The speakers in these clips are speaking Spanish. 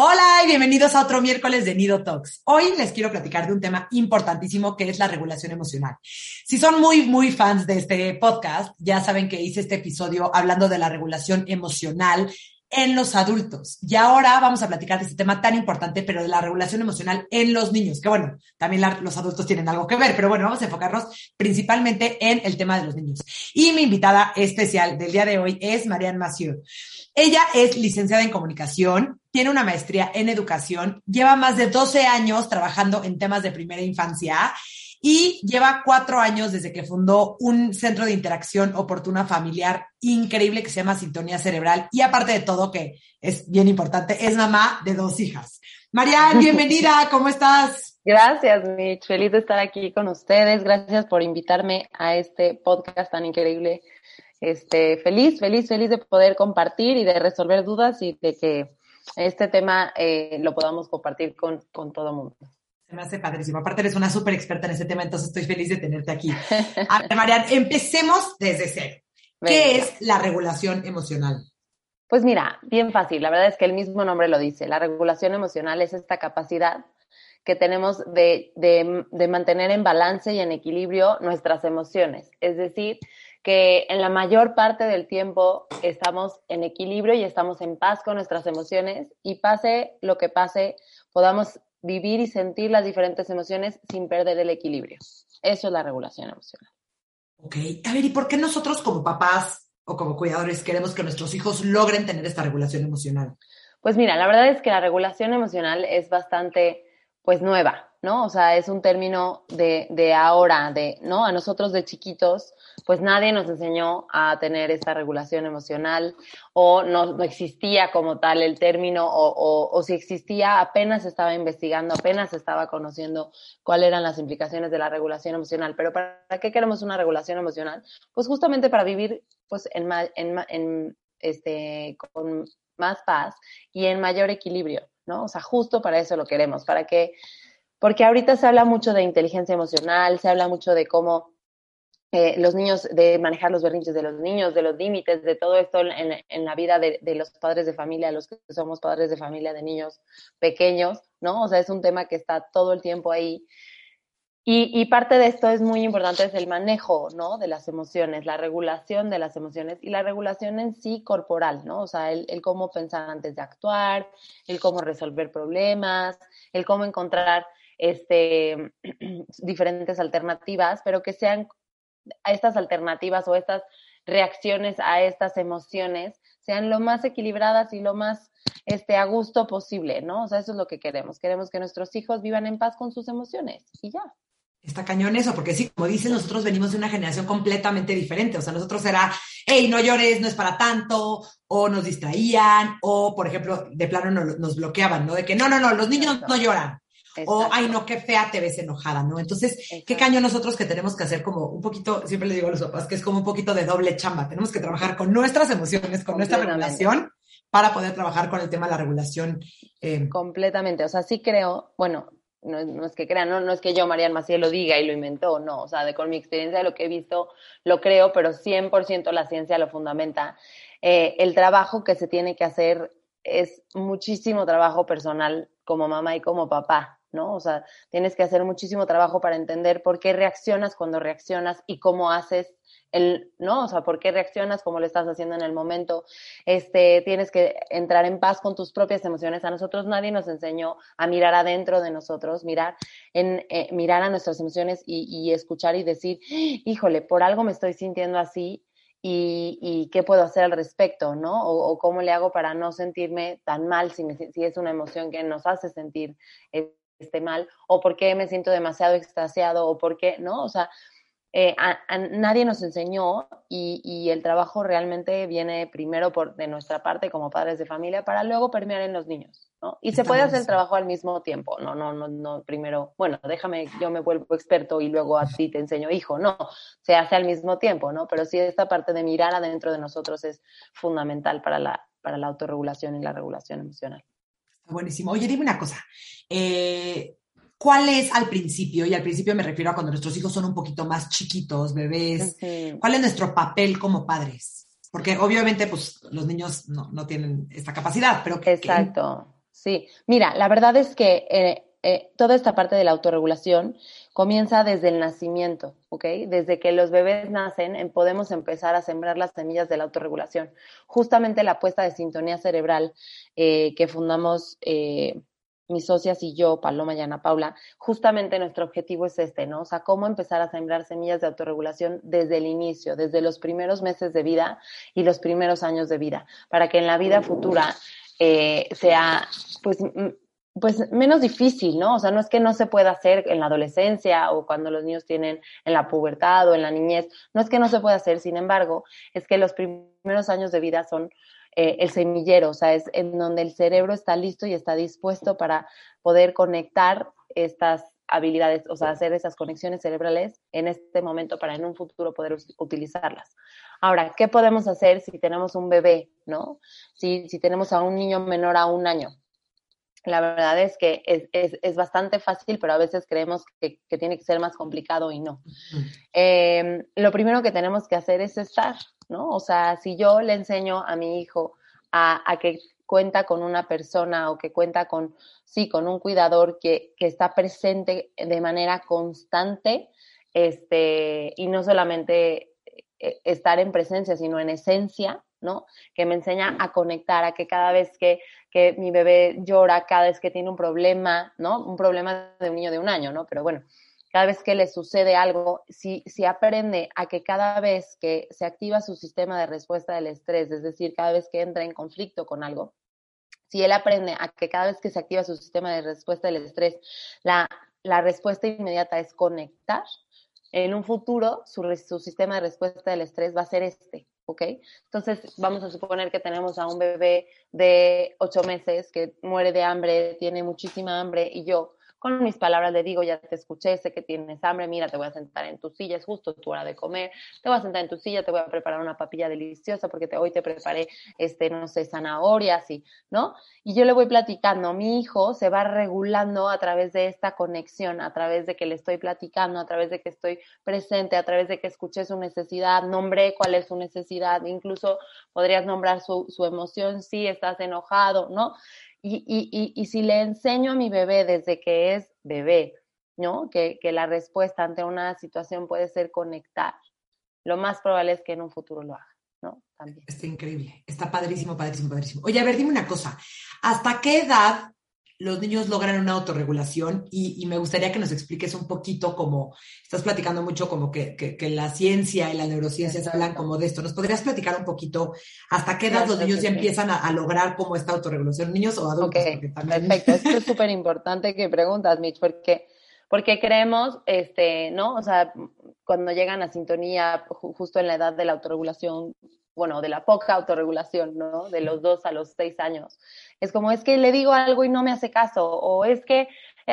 Hola y bienvenidos a otro miércoles de Nido Talks. Hoy les quiero platicar de un tema importantísimo que es la regulación emocional. Si son muy, muy fans de este podcast, ya saben que hice este episodio hablando de la regulación emocional en los adultos. Y ahora vamos a platicar de este tema tan importante, pero de la regulación emocional en los niños, que bueno, también los adultos tienen algo que ver, pero bueno, vamos a enfocarnos principalmente en el tema de los niños. Y mi invitada especial del día de hoy es Marianne Massieu. Ella es licenciada en comunicación, tiene una maestría en educación, lleva más de 12 años trabajando en temas de primera infancia y lleva cuatro años desde que fundó un centro de interacción oportuna familiar increíble que se llama Sintonía Cerebral y aparte de todo, que es bien importante, es mamá de dos hijas. Marian, bienvenida, ¿cómo estás? Gracias, Mitch. Feliz de estar aquí con ustedes. Gracias por invitarme a este podcast tan increíble este, feliz, feliz, feliz de poder compartir y de resolver dudas y de que este tema eh, lo podamos compartir con, con todo el mundo. Se me hace padrísimo. Aparte eres una súper experta en este tema, entonces estoy feliz de tenerte aquí. A ver, Marian, empecemos desde cero. ¿Qué es la regulación emocional? Pues mira, bien fácil. La verdad es que el mismo nombre lo dice. La regulación emocional es esta capacidad que tenemos de, de, de mantener en balance y en equilibrio nuestras emociones. Es decir, que en la mayor parte del tiempo estamos en equilibrio y estamos en paz con nuestras emociones y pase lo que pase, podamos vivir y sentir las diferentes emociones sin perder el equilibrio. Eso es la regulación emocional. Ok, a ver, ¿y por qué nosotros como papás o como cuidadores queremos que nuestros hijos logren tener esta regulación emocional? Pues mira, la verdad es que la regulación emocional es bastante, pues nueva, ¿no? O sea, es un término de, de ahora, de, ¿no? A nosotros de chiquitos pues nadie nos enseñó a tener esta regulación emocional o no, existía como tal el término o, o, si existía apenas estaba investigando, apenas estaba conociendo cuáles eran las implicaciones de la regulación emocional. Pero ¿para qué queremos una regulación emocional? Pues justamente para vivir pues en, en, en este, con más paz y en mayor equilibrio, ¿no? O sea, justo para eso lo queremos, para que, porque ahorita se habla mucho de inteligencia emocional, se habla mucho de cómo eh, los niños, de manejar los berrinches de los niños, de los límites, de todo esto en, en la vida de, de, los padres de familia, los que somos padres de familia de niños pequeños, ¿no? O sea, es un tema que está todo el tiempo ahí. Y, y, parte de esto es muy importante, es el manejo, ¿no? De las emociones, la regulación de las emociones y la regulación en sí corporal, ¿no? O sea, el, el cómo pensar antes de actuar, el cómo resolver problemas, el cómo encontrar este, diferentes alternativas, pero que sean a estas alternativas o estas reacciones a estas emociones sean lo más equilibradas y lo más este, a gusto posible, ¿no? O sea, eso es lo que queremos. Queremos que nuestros hijos vivan en paz con sus emociones y ya. Está cañón eso, porque sí, como dices, nosotros venimos de una generación completamente diferente. O sea, nosotros era, hey, no llores, no es para tanto, o nos distraían, o, por ejemplo, de plano nos, nos bloqueaban, ¿no? De que no, no, no, los niños no lloran. O, ay, no, qué fea te ves enojada, ¿no? Entonces, qué caño nosotros que tenemos que hacer como un poquito, siempre le digo a los papás que es como un poquito de doble chamba. Tenemos que trabajar con nuestras emociones, con nuestra regulación, para poder trabajar con el tema de la regulación. Eh. Completamente. O sea, sí creo, bueno, no, es que crean, no, no, es que yo, Marian Maciel, lo diga y lo inventó, no, o sea, de, con mi experiencia, de lo que he visto, lo creo, pero 100% la ciencia lo fundamenta. Eh, el trabajo que se tiene que hacer es muchísimo trabajo personal como mamá y como papá, ¿no? O sea, tienes que hacer muchísimo trabajo para entender por qué reaccionas cuando reaccionas y cómo haces el, ¿no? O sea, por qué reaccionas como lo estás haciendo en el momento. Este, tienes que entrar en paz con tus propias emociones. A nosotros nadie nos enseñó a mirar adentro de nosotros, mirar, en, eh, mirar a nuestras emociones y, y, escuchar y decir, híjole, por algo me estoy sintiendo así y, y qué puedo hacer al respecto, ¿no? O, o, cómo le hago para no sentirme tan mal si, me, si es una emoción que nos hace sentir este mal, o por qué me siento demasiado extasiado, o por qué, ¿no? O sea, eh, a, a nadie nos enseñó y, y, el trabajo realmente viene primero por, de nuestra parte como padres de familia para luego permear en los niños, ¿no? Y se puede hacer el trabajo al mismo tiempo, no, no, no, no, primero, bueno, déjame, yo me vuelvo experto y luego a ti te enseño, hijo, no, se hace al mismo tiempo, ¿no? Pero sí esta parte de mirar adentro de nosotros es fundamental para la, para la autorregulación y la regulación emocional. Buenísimo. Oye, dime una cosa. Eh, ¿Cuál es al principio? Y al principio me refiero a cuando nuestros hijos son un poquito más chiquitos, bebés. ¿Cuál es nuestro papel como padres? Porque obviamente, pues, los niños no, no tienen esta capacidad, pero... Exacto. Que... Sí. Mira, la verdad es que eh, eh, toda esta parte de la autorregulación comienza desde el nacimiento, ¿ok? Desde que los bebés nacen, en, podemos empezar a sembrar las semillas de la autorregulación. Justamente la puesta de sintonía cerebral eh, que fundamos eh, mis socias y yo, Paloma y Ana Paula, justamente nuestro objetivo es este, ¿no? O sea, cómo empezar a sembrar semillas de autorregulación desde el inicio, desde los primeros meses de vida y los primeros años de vida, para que en la vida futura sea, pues, pues menos difícil, ¿no? O sea, no es que no se pueda hacer en la adolescencia o cuando los niños tienen en la pubertad o en la niñez, no es que no se pueda hacer, sin embargo, es que los primeros años de vida son eh, el semillero, o sea, es en donde el cerebro está listo y está dispuesto para poder conectar estas habilidades, o sea, hacer esas conexiones cerebrales en este momento para en un futuro poder utilizarlas. Ahora, ¿qué podemos hacer si tenemos un bebé, no? Si, si tenemos a un niño menor a un año, la verdad es que es, es, es, bastante fácil, pero a veces creemos que, que tiene que ser más complicado y no. Eh, lo primero que tenemos que hacer es estar, ¿no? O sea, si yo le enseño a mi hijo a, a que cuenta con una persona o que cuenta con, sí, con un cuidador que, que está presente de manera constante, este, y no solamente eh, estar en presencia, sino en esencia, ¿no? Que me enseña a conectar, a que cada vez que, que, mi bebé llora, cada vez que tiene un problema, ¿no? Un problema de un niño de un año, ¿no? Pero bueno, cada vez que le sucede algo, si, si aprende a que cada vez que se activa su sistema de respuesta del estrés, es decir, cada vez que entra en conflicto con algo, si él aprende a que cada vez que se activa su sistema de respuesta del estrés, la, la respuesta inmediata es conectar, en un futuro su, su sistema de respuesta del estrés va a ser este, ¿ok? Entonces, vamos a suponer que tenemos a un bebé de ocho meses que muere de hambre, tiene muchísima hambre y yo con mis palabras le digo, ya te escuché, sé que tienes hambre, mira, te voy a sentar en tu silla, es justo tu hora de comer, te voy a sentar en tu silla, te voy a preparar una papilla deliciosa porque te, hoy te preparé, este, no sé, zanahorias y, ¿no? Y yo le voy platicando, mi hijo se va regulando a través de esta conexión, a través de que le estoy platicando, a través de que estoy presente, a través de que escuché su necesidad, nombré cuál es su necesidad, incluso podrías nombrar su, su emoción, sí, estás enojado, ¿no? Y, y, y, si le enseño a mi bebé desde que es bebé, ¿no? Que, que, la respuesta ante una situación puede ser conectar, lo más probable es que en un futuro lo haga, ¿no? También. Está increíble, está padrísimo, padrísimo, padrísimo. Oye, a ver, dime una cosa, ¿hasta qué edad los niños logran una autorregulación y, y, me gustaría que nos expliques un poquito como, estás platicando mucho como que, que, que la ciencia y la neurociencia se hablan como de esto. ¿Nos podrías platicar un poquito hasta qué edad los niños ya empiezan a, a, lograr como esta autorregulación, niños o adultos? Okay. También... Perfecto, esto es súper importante que preguntas, Mitch, porque, porque creemos, este, ¿no? O sea, cuando llegan a sintonía justo en la edad de la autorregulación, bueno, de la poca autorregulación, ¿no? De los dos a los seis años. Es como, es que le digo algo y no me hace caso, o es que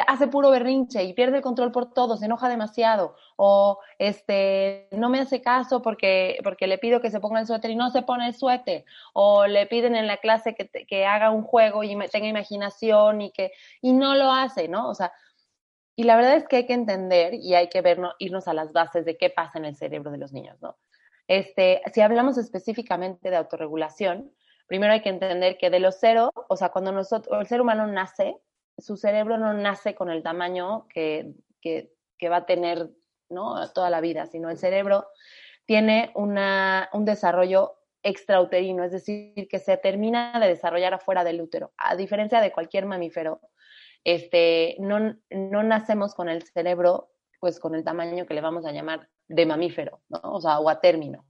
hace puro berrinche y pierde el control por todo, se enoja demasiado, o este, no me hace caso porque, porque le pido que se ponga el suéter y no se pone el suéter, o le piden en la clase que, que haga un juego y tenga imaginación y que, y no lo hace, ¿no? O sea, y la verdad es que hay que entender y hay que vernos, irnos a las bases de qué pasa en el cerebro de los niños, ¿no? Este, si hablamos específicamente de autorregulación, primero hay que entender que de los cero, o sea, cuando nosotros, el ser humano nace, su cerebro no nace con el tamaño que, que, que va a tener toda la vida, sino el cerebro tiene un desarrollo extrauterino, es decir, que se termina de desarrollar afuera del útero. A diferencia de cualquier mamífero, este, no, no nacemos con el cerebro, pues con el tamaño que le vamos a llamar de mamífero, ¿no? o sea, o a término.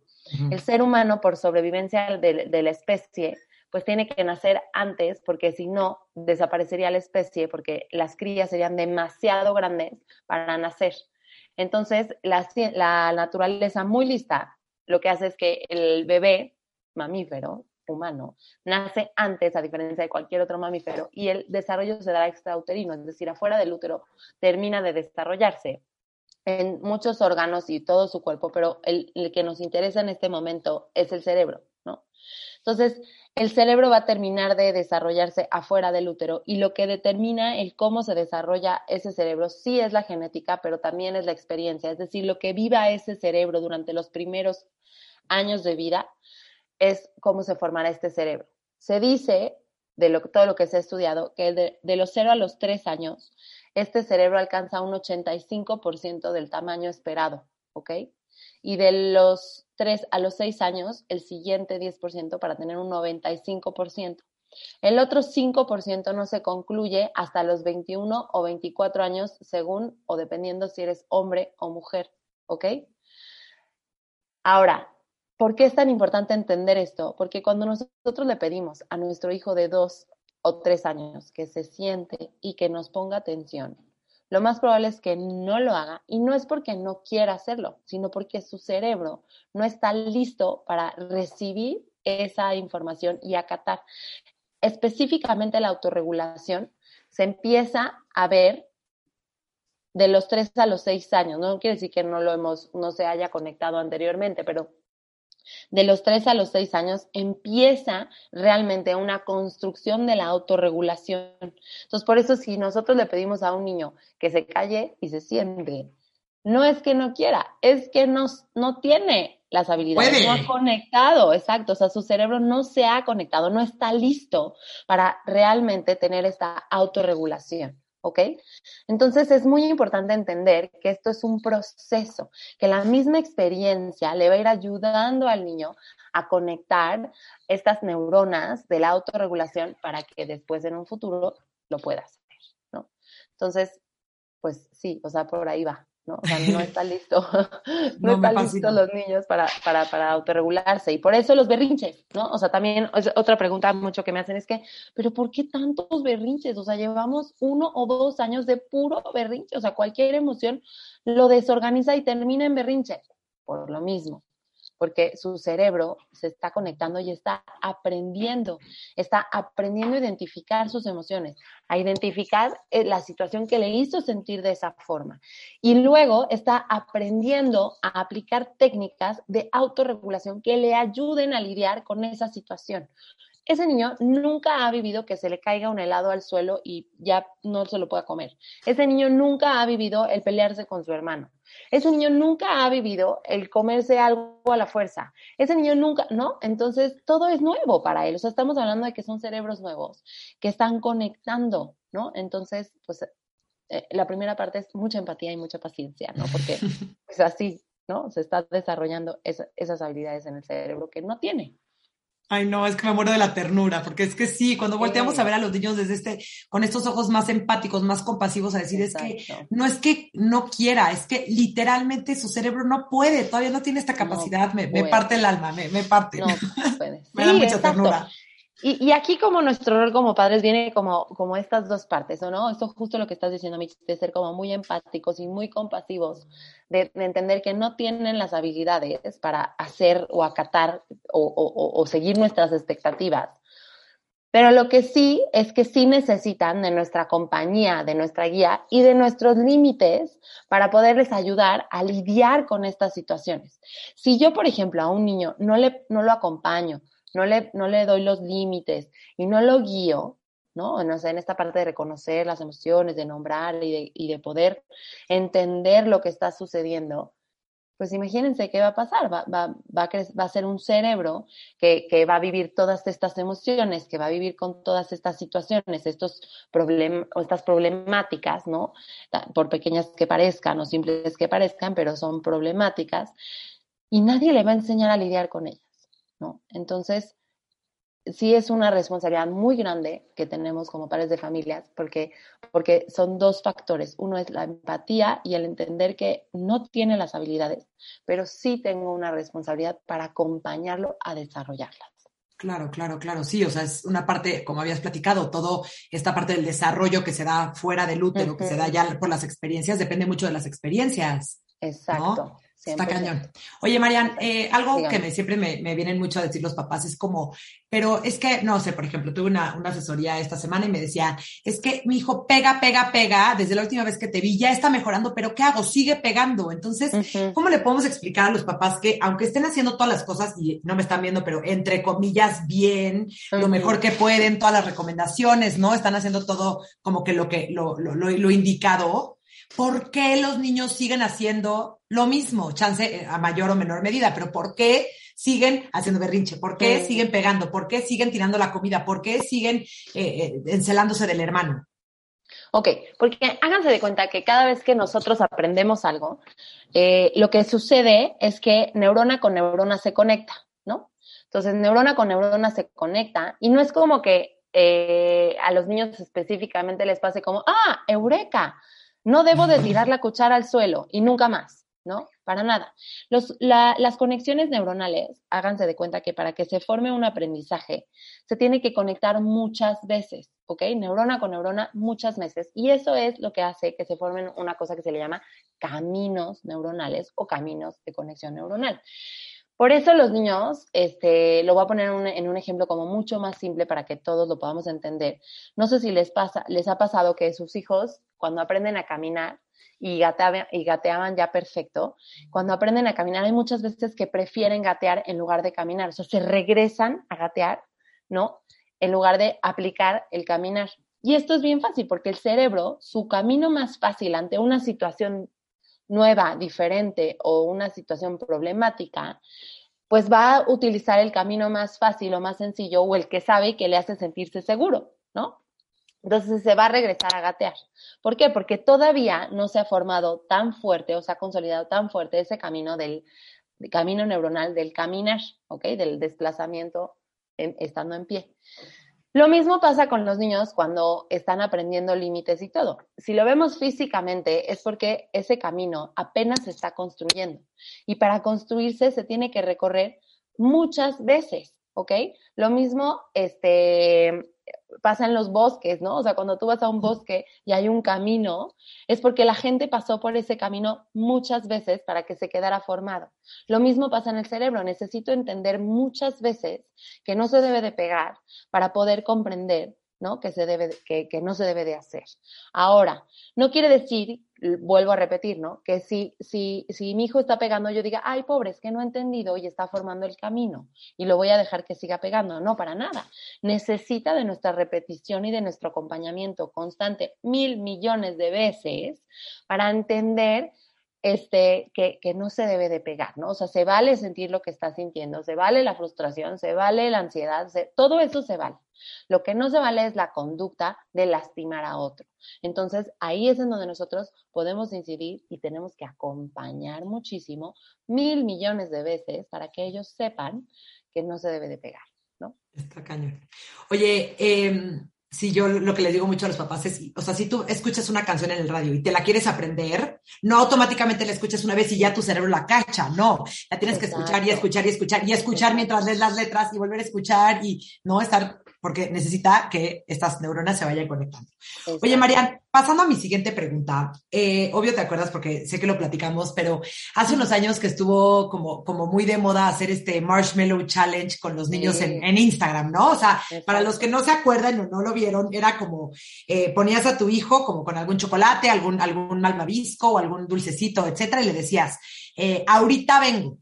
El ser humano, por sobrevivencia de, de, la especie, pues tiene que nacer antes, porque si no, desaparecería la especie, porque las crías serían demasiado grandes para nacer. Entonces, la, la naturaleza muy lista lo que hace es que el bebé mamífero humano nace antes, a diferencia de cualquier otro mamífero, y el desarrollo se da extrauterino, es decir, afuera del útero, termina de desarrollarse en muchos órganos y todo su cuerpo, pero el, que nos interesa en este momento es el cerebro, ¿no? Entonces, el cerebro va a terminar de desarrollarse afuera del útero y lo que determina el cómo se desarrolla ese cerebro sí es la genética, pero también es la experiencia, es decir, lo que viva ese cerebro durante los primeros años de vida es cómo se formará este cerebro. Se dice, de lo, todo lo que se ha estudiado, que de, de los 0 a los 3 años, este cerebro alcanza un 85% del tamaño esperado, ¿ok? Y de los 3 a los 6 años, el siguiente 10% para tener un 95%. El otro 5% no se concluye hasta los 21 o 24 años, según o dependiendo si eres hombre o mujer, ¿ok? Ahora, ¿Por qué es tan importante entender esto? Porque cuando nosotros le pedimos a nuestro hijo de dos o tres años que se siente y que nos ponga atención, lo más probable es que no lo haga y no es porque no quiera hacerlo, sino porque su cerebro no está listo para recibir esa información y acatar. Específicamente la autorregulación se empieza a ver de los tres a los seis años. No quiere decir que no lo hemos, no se haya conectado anteriormente, pero de los 3 a los 6 años empieza realmente una construcción de la autorregulación. Entonces, por eso si nosotros le pedimos a un niño que se calle y se siente, no es que no quiera, es que no, no tiene las habilidades, no ha conectado, exacto, o sea, su cerebro no se ha conectado, no está listo para realmente tener esta autorregulación. ¿Ok? Entonces es muy importante entender que esto es un proceso, que la misma experiencia le va a ir ayudando al niño a conectar estas neuronas de la autorregulación para que después en un futuro lo pueda hacer, ¿no? Entonces, pues sí, o sea, por ahí va. ¿No? O sea, no está listo, no, están listos los niños para, para, para autorregularse. Y por eso los berrinches, ¿no? O sea, también otra pregunta mucho que me hacen es que, ¿pero por qué tantos berrinches? O sea, llevamos uno o dos años de puro berrinche. O sea, cualquier emoción lo desorganiza y termina en berrinche. Por lo mismo porque su cerebro se está conectando y está aprendiendo, está aprendiendo a identificar sus emociones, a identificar eh, la situación que le hizo sentir de esa forma. Y luego está aprendiendo a aplicar técnicas de autorregulación que le ayuden a lidiar con esa situación. Ese niño nunca ha vivido que se le caiga un helado al suelo y ya no se lo pueda comer. Ese niño nunca ha vivido el pelearse con su hermano. Ese niño nunca ha vivido el comerse algo a la fuerza. Ese niño nunca, ¿no? Entonces, todo es nuevo para él. O sea, estamos hablando de que son cerebros nuevos que están conectando, ¿no? Entonces, pues, eh, la primera parte es mucha empatía y mucha paciencia, ¿no? Porque es así, ¿no? Se está desarrollando esas habilidades en el cerebro que no tiene. Ay, no, es que me muero de la ternura, porque es que sí, cuando volteamos a ver a los niños desde este, con estos ojos más empáticos, más compasivos, a decir, es que no es que no quiera, es que literalmente su cerebro no puede, todavía no tiene esta capacidad, me, parte el alma, me, parte. No puede. me da mucha ternura. Y, aquí como nuestro rol como padres viene como, como estas dos partes, ¿no? Esto justo lo que estás diciendo, Mitch, de ser como muy empáticos y muy compasivos, de, entender que no tienen las habilidades para hacer o acatar o, o seguir nuestras expectativas. Pero lo que sí es que sí necesitan de nuestra compañía, de nuestra guía y de nuestros límites para poderles ayudar a lidiar con estas situaciones. Si yo, por ejemplo, a un niño no, le, no lo acompaño, no le, no le doy los límites y no lo guío, ¿no? no sé, en esta parte de reconocer las emociones, de nombrar y de, y de poder entender lo que está sucediendo, pues imagínense qué va a pasar. Va, va, va, a, va a ser un cerebro que, que, va a vivir todas estas emociones, que va a vivir con todas estas situaciones, estos problem, o estas problemáticas, ¿no? Por pequeñas que parezcan o simples que parezcan, pero son problemáticas. Y nadie le va a enseñar a lidiar con ellas, ¿no? Entonces, sí es una responsabilidad muy grande que tenemos como padres de familias, porque, porque son dos factores. Uno es la empatía y el entender que no tiene las habilidades, pero sí tengo una responsabilidad para acompañarlo a desarrollarlas. Claro, claro, claro, sí, o sea, es una parte, como habías platicado, todo esta parte del desarrollo que se da fuera del útero, que se da ya por las experiencias, depende mucho de las experiencias. Exacto. Está cañón. Oye, Marian, eh, algo que me, siempre me, me, vienen mucho a decir los papás es como, pero es que, no sé, por ejemplo, tuve una, una, asesoría esta semana y me decía, es que mi hijo pega, pega, pega, desde la última vez que te vi ya está mejorando, pero ¿qué hago? Sigue pegando. Entonces, ¿cómo le podemos explicar a los papás que, aunque estén haciendo todas las cosas, y no me están viendo, pero entre comillas, bien, lo mejor que pueden, todas las recomendaciones, ¿no? Están haciendo todo como que lo que, lo, lo, lo, lo indicado, ¿por qué los niños siguen haciendo lo mismo? Chance eh, a mayor o menor medida, pero ¿por qué siguen haciendo berrinche? ¿Por qué siguen pegando? ¿Por qué siguen tirando la comida? ¿Por qué siguen eh, eh, encelándose del hermano? Ok, porque háganse de cuenta que cada vez que nosotros aprendemos algo, lo que sucede es que neurona con neurona se conecta, ¿no? Entonces, neurona con neurona se conecta y no es como que a los niños específicamente les pase como, ah, eureka, no debo de tirar la cuchara al suelo y nunca más, ¿no? Para nada. Las conexiones neuronales, háganse de cuenta que para que se forme un aprendizaje, se tiene que conectar muchas veces, ¿ok? Neurona con neurona muchas veces. Y eso es lo que hace que se formen una cosa que se le llama caminos neuronales o caminos de conexión neuronal. Por eso los niños, este, lo voy a poner en un ejemplo como mucho más simple para que todos lo podamos entender. No sé si les pasa, les ha pasado que sus hijos, cuando aprenden a caminar y, gateaban, y gateaban ya perfecto, cuando aprenden a caminar hay muchas veces que prefieren gatear en lugar de caminar. O sea, se regresan a gatear, ¿no? En lugar de aplicar el caminar. Y esto es bien fácil porque el cerebro, su camino más fácil ante una situación nueva, diferente o una situación problemática, pues va a utilizar el camino más fácil o más sencillo o el que sabe que le hace sentirse seguro, ¿no? Entonces se va a regresar a gatear. ¿Por qué? Porque todavía no se ha formado tan fuerte o se ha consolidado tan fuerte ese camino del camino neuronal del caminar, ¿ok? Del desplazamiento estando en pie. Lo mismo pasa con los niños cuando están aprendiendo límites y todo. Si lo vemos físicamente es porque ese camino apenas se está construyendo y para construirse se tiene que recorrer muchas veces, ¿ok? Lo mismo, este, pasa en los bosques, ¿no? O sea, cuando tú vas a un bosque y hay un camino, es porque la gente pasó por ese camino muchas veces para que se quedara formado. Lo mismo pasa en el cerebro. Necesito entender muchas veces que no se debe de pegar para poder comprender ¿no? Que, se debe, que, que, no se debe de hacer. Ahora, no quiere decir, vuelvo a repetir, ¿no? Que si, si, si mi hijo está pegando, yo diga, ay, pobre, es que no he entendido y está formando el camino y lo voy a dejar que siga pegando. No, para nada. Necesita de nuestra repetición y de nuestro acompañamiento constante mil millones de veces para entender este, que, no se debe de pegar, ¿no? O sea, se vale sentir lo que está sintiendo, se vale la frustración, se vale la ansiedad, todo eso se vale. Lo que no se vale es la conducta de lastimar a otro. Entonces, ahí es en donde nosotros podemos incidir y tenemos que acompañar muchísimo, mil millones de veces, para que ellos sepan que no se debe de pegar, ¿no? Está cañón. Oye, eh, si yo lo que les digo mucho a los papás es, o sea, si tú escuchas una canción en el radio y te la quieres aprender, no automáticamente la escuchas una vez y ya tu cerebro la cacha, no, la tienes que escuchar y escuchar y escuchar y escuchar mientras lees las letras y volver a escuchar y no estar porque necesita que estas neuronas se vayan conectando. Oye, Marian, pasando a mi siguiente pregunta, eh, obvio te acuerdas porque sé que lo platicamos, pero hace unos años que estuvo como, como muy de moda hacer este Marshmallow Challenge con los niños en, en, Instagram, ¿no? O sea, para los que no se acuerdan o no lo vieron, era como eh, ponías a tu hijo como con algún chocolate, algún, algún malvavisco o algún dulcecito, etcétera, y le decías, eh, ahorita vengo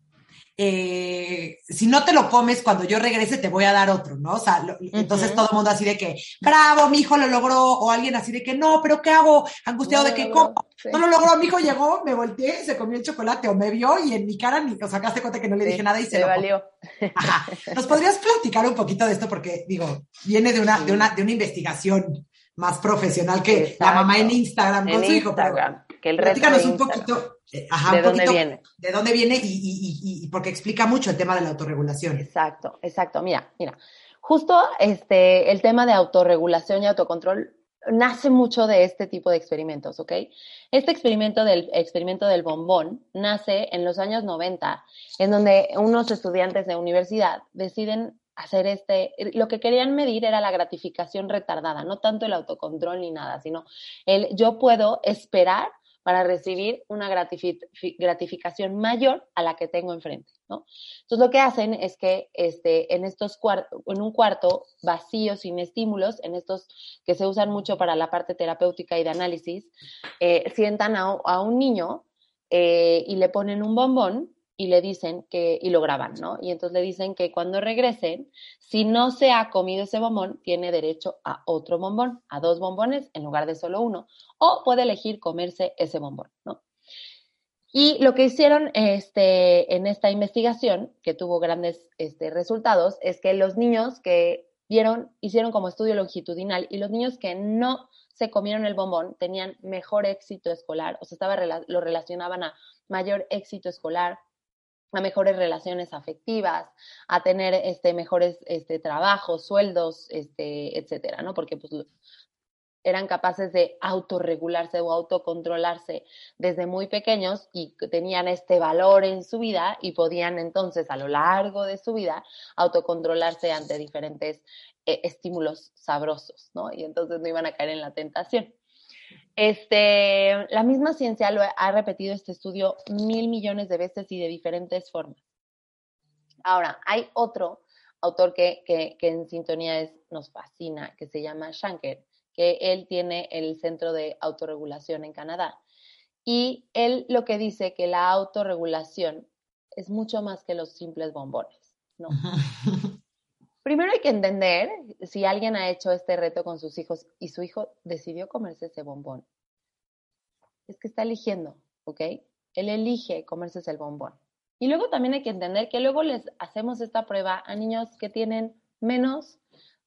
eh, si no te lo comes cuando yo regrese, te voy a dar otro, ¿no? O sea, entonces todo el mundo así de que, bravo, mi hijo lo logró, o alguien así de que, no, pero ¿qué hago? Angustiado de que, ¿cómo? No lo logró, mi hijo llegó, me volteé, se comió el chocolate o me vio y en mi cara ni, o sacaste cuenta que no le dije nada y se, lo valió. Ajá. ¿Nos podrías platicar un poquito de esto? Porque, digo, viene de una, de una, de una investigación más profesional que la mamá en Instagram con su hijo. Pero, que el platícanos un poquito eh, ¿De dónde viene? ¿De dónde viene? Y, porque explica mucho el tema de la autorregulación. Exacto, exacto. Mira, mira. Justo este, el tema de autorregulación y autocontrol nace mucho de este tipo de experimentos, ¿ok? Este experimento del experimento del bombón nace en los años 90, en donde unos estudiantes de universidad deciden hacer este, lo que querían medir era la gratificación retardada, no tanto el autocontrol ni nada, sino el yo puedo esperar para recibir una gratificación mayor a la que tengo enfrente, ¿no? Entonces lo que hacen es que este, en, estos en un cuarto vacío, sin estímulos, en estos que se usan mucho para la parte terapéutica y de análisis, eh, sientan a, un niño eh, y le ponen un bombón y le dicen que, y lo graban, ¿no? Y entonces le dicen que cuando regresen, si no se ha comido ese bombón, tiene derecho a otro bombón, a dos bombones en lugar de solo uno, o puede elegir comerse ese bombón, ¿no? Y lo que hicieron este, en esta investigación, que tuvo grandes este, resultados, es que los niños que vieron, hicieron como estudio longitudinal y los niños que no se comieron el bombón tenían mejor éxito escolar, o sea, estaba, lo relacionaban a mayor éxito escolar, a mejores relaciones afectivas, a tener este, mejores este, trabajos, sueldos, este, etcétera, ¿no? Porque pues, eran capaces de autorregularse o autocontrolarse desde muy pequeños y tenían este valor en su vida y podían entonces a lo largo de su vida autocontrolarse ante diferentes eh, estímulos sabrosos, ¿no? Y entonces no iban a caer en la tentación. Este, la misma ciencia lo ha repetido este estudio mil millones de veces y de diferentes formas. Ahora, hay otro autor que, que, en sintonía es, nos fascina, que se llama Shanker, que él tiene el Centro de Autorregulación en Canadá. Y él lo que dice que la autorregulación es mucho más que los simples bombones, ¿no? Primero hay que entender si alguien ha hecho este reto con sus hijos y su hijo decidió comerse ese bombón. Es que está eligiendo, ¿ok? Él elige comerse ese bombón. Y luego también hay que entender que luego les hacemos esta prueba a niños que tienen menos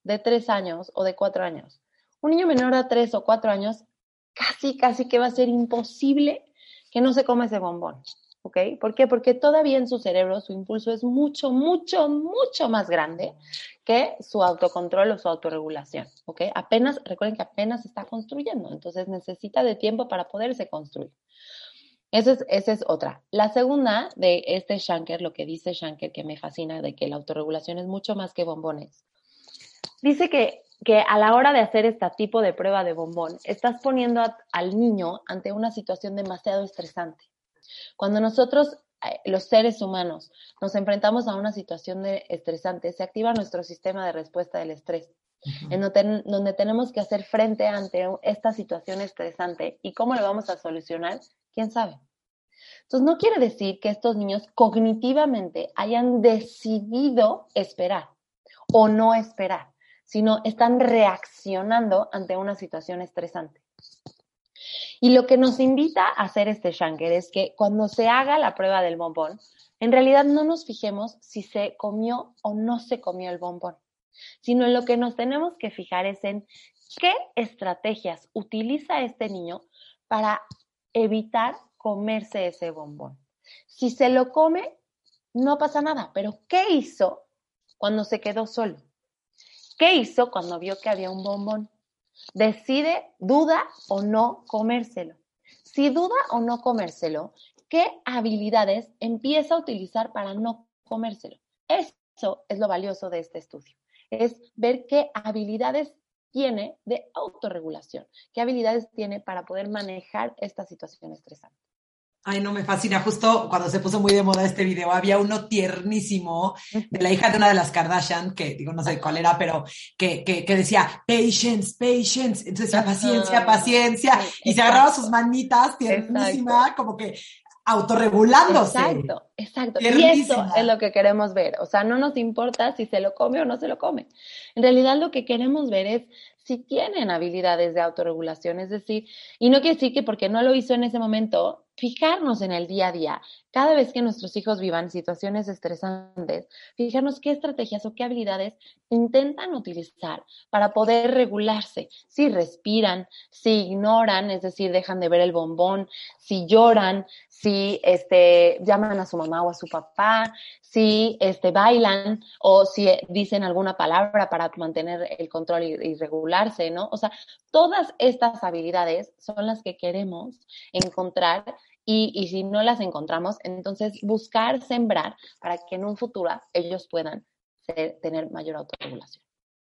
de tres años o de cuatro años. Un niño menor de tres o cuatro años, casi, casi que va a ser imposible que no se coma ese bombón. ¿Ok? ¿Por qué? Porque todavía en su cerebro su impulso es mucho, mucho, mucho más grande que su autocontrol o su autorregulación, ¿ok? Apenas, recuerden que apenas está construyendo, entonces necesita de tiempo para poderse construir. Esa es, esa es otra. La segunda de este Shanker, lo que dice Shanker, que me fascina, de que la autorregulación es mucho más que bombones. Dice que, que a la hora de hacer este tipo de prueba de bombón, estás poniendo al niño ante una situación demasiado estresante. Cuando nosotros, eh, los seres humanos, nos enfrentamos a una situación de estresante, se activa nuestro sistema de respuesta del estrés, en donde, tenemos que hacer frente ante esta situación estresante y cómo lo vamos a solucionar, quién sabe. Entonces, no quiere decir que estos niños cognitivamente hayan decidido esperar o no esperar, sino están reaccionando ante una situación estresante. Y lo que nos invita a hacer este Shanker es que cuando se haga la prueba del bombón, en realidad no nos fijemos si se comió o no se comió el bombón, sino en lo que nos tenemos que fijar es en qué estrategias utiliza este niño para evitar comerse ese bombón. Si se lo come, no pasa nada, pero ¿qué hizo cuando se quedó solo? ¿Qué hizo cuando vio que había un bombón? Decide, duda o no comérselo. Si duda o no comérselo, ¿qué habilidades empieza a utilizar para no comérselo? Eso es lo valioso de este estudio, es ver qué habilidades tiene de autorregulación, qué habilidades tiene para poder manejar esta situación estresante. Ay, no, me fascina. Justo cuando se puso muy de moda este video, había uno tiernísimo de la hija de una de las Kardashian, que digo, no sé cuál era, pero que, que, que decía, patience, patience. Entonces, paciencia, paciencia. Y se agarraba sus manitas tiernísima, como que autorregulándose. Exacto, exacto. Y eso es lo que queremos ver. O sea, no nos importa si se lo come o no se lo come. En realidad lo que queremos ver es si tienen habilidades de autorregulación, es decir, y no quiere decir que porque no lo hizo en ese momento, fijarnos en el día a día, cada vez que nuestros hijos vivan situaciones estresantes, fijarnos qué estrategias o qué habilidades intentan utilizar para poder regularse, si respiran, si ignoran, es decir, dejan de ver el bombón, si lloran, si este, llaman a su mamá o a su papá, si este, bailan o si dicen alguna palabra para mantener el control y, y ¿no? O sea, todas estas habilidades son las que queremos encontrar y, y, si no las encontramos, entonces buscar sembrar para que en un futuro ellos puedan ser, tener mayor autorregulación.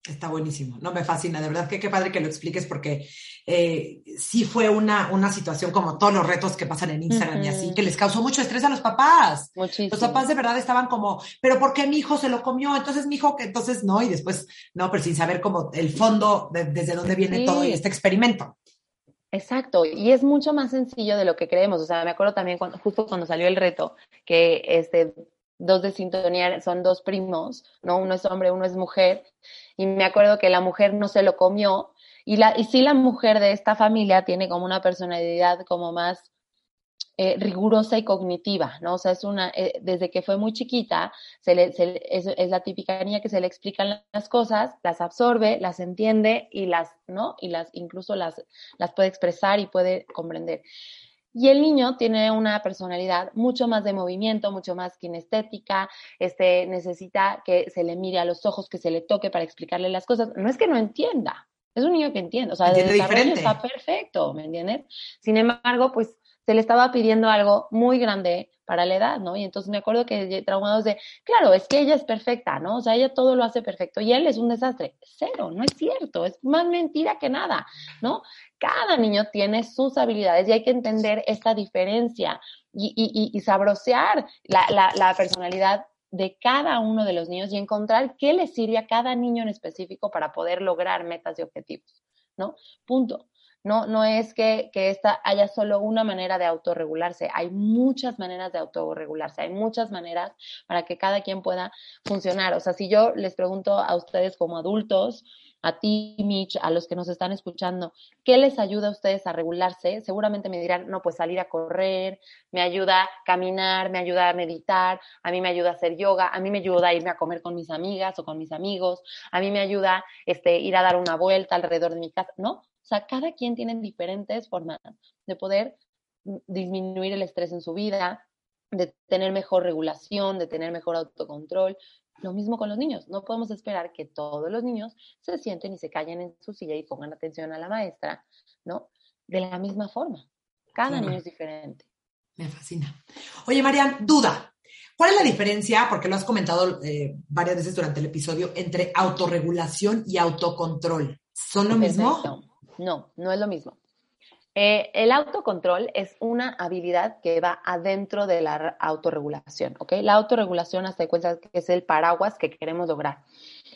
Está buenísimo, no me fascina, de verdad que qué padre que lo expliques porque eh, sí fue una, una situación como todos los retos que pasan en Instagram y así, que les causó mucho estrés a los papás. Muchísimo. Los papás de verdad estaban como, pero ¿por qué mi hijo se lo comió? Entonces mi hijo que entonces no, y después no, pero sin saber como el fondo de, desde dónde viene sí. todo este experimento. Exacto, y es mucho más sencillo de lo que creemos. O sea, me acuerdo también cuando, justo cuando salió el reto, que este, dos de sintonía son dos primos, ¿no? Uno es hombre, uno es mujer, y me acuerdo que la mujer no se lo comió, y, la, y sí la mujer de esta familia tiene como una personalidad como más eh, rigurosa y cognitiva, ¿no? O sea, es una, eh, desde que fue muy chiquita, se le, se, es, la típica niña que se le explican las cosas, las absorbe, las entiende y las, ¿no? Y las, incluso las, las puede expresar y puede comprender. Y el niño tiene una personalidad mucho más de movimiento, mucho más kinestética, este, necesita que se le mire a los ojos, que se le toque para explicarle las cosas. No es que no entienda, es un niño que entiende, o sea, de desarrollo está perfecto, ¿me entiendes? Sin embargo, pues se le estaba pidiendo algo muy grande para la edad, ¿no? Y entonces me acuerdo que traumados de, claro, es que ella es perfecta, ¿no? O sea, ella todo lo hace perfecto y él es un desastre. Cero, no es cierto, es más mentira que nada, ¿no? Cada niño tiene sus habilidades y hay que entender esta diferencia y, y, y sabrosear la, la, la personalidad de cada uno de los niños y encontrar qué le sirve a cada niño en específico para poder lograr metas y objetivos, ¿no? Punto. No, no es que, que esta haya solo una manera de autorregularse, hay muchas maneras de autorregularse, hay muchas maneras para que cada quien pueda funcionar. O sea, si yo les pregunto a ustedes como adultos, a ti, Mitch, a los que nos están escuchando, ¿qué les ayuda a ustedes a regularse? Seguramente me dirán, no, pues salir a correr, me ayuda a caminar, me ayuda a meditar, a mí me ayuda a hacer yoga, a mí me ayuda a irme a comer con mis amigas o con mis amigos, a mí me ayuda este, ir a dar una vuelta alrededor de mi casa, ¿no? O sea, cada quien tiene diferentes formas de poder disminuir el estrés en su vida, de tener mejor regulación, de tener mejor autocontrol. Lo mismo con los niños. No podemos esperar que todos los niños se sienten y se callen en su silla y pongan atención a la maestra, ¿no? De la misma forma. Cada niño es diferente. Me fascina. Oye, Marian, duda. ¿Cuál es la diferencia, porque lo has comentado eh, varias veces durante el episodio, entre autorregulación y autocontrol? ¿Son lo Perfecto. mismo? No, no es lo mismo. Eh, el autocontrol es una habilidad que va adentro de la autorregulación, ¿ok? La autorregulación, hasta de cuenta que es el paraguas que queremos lograr.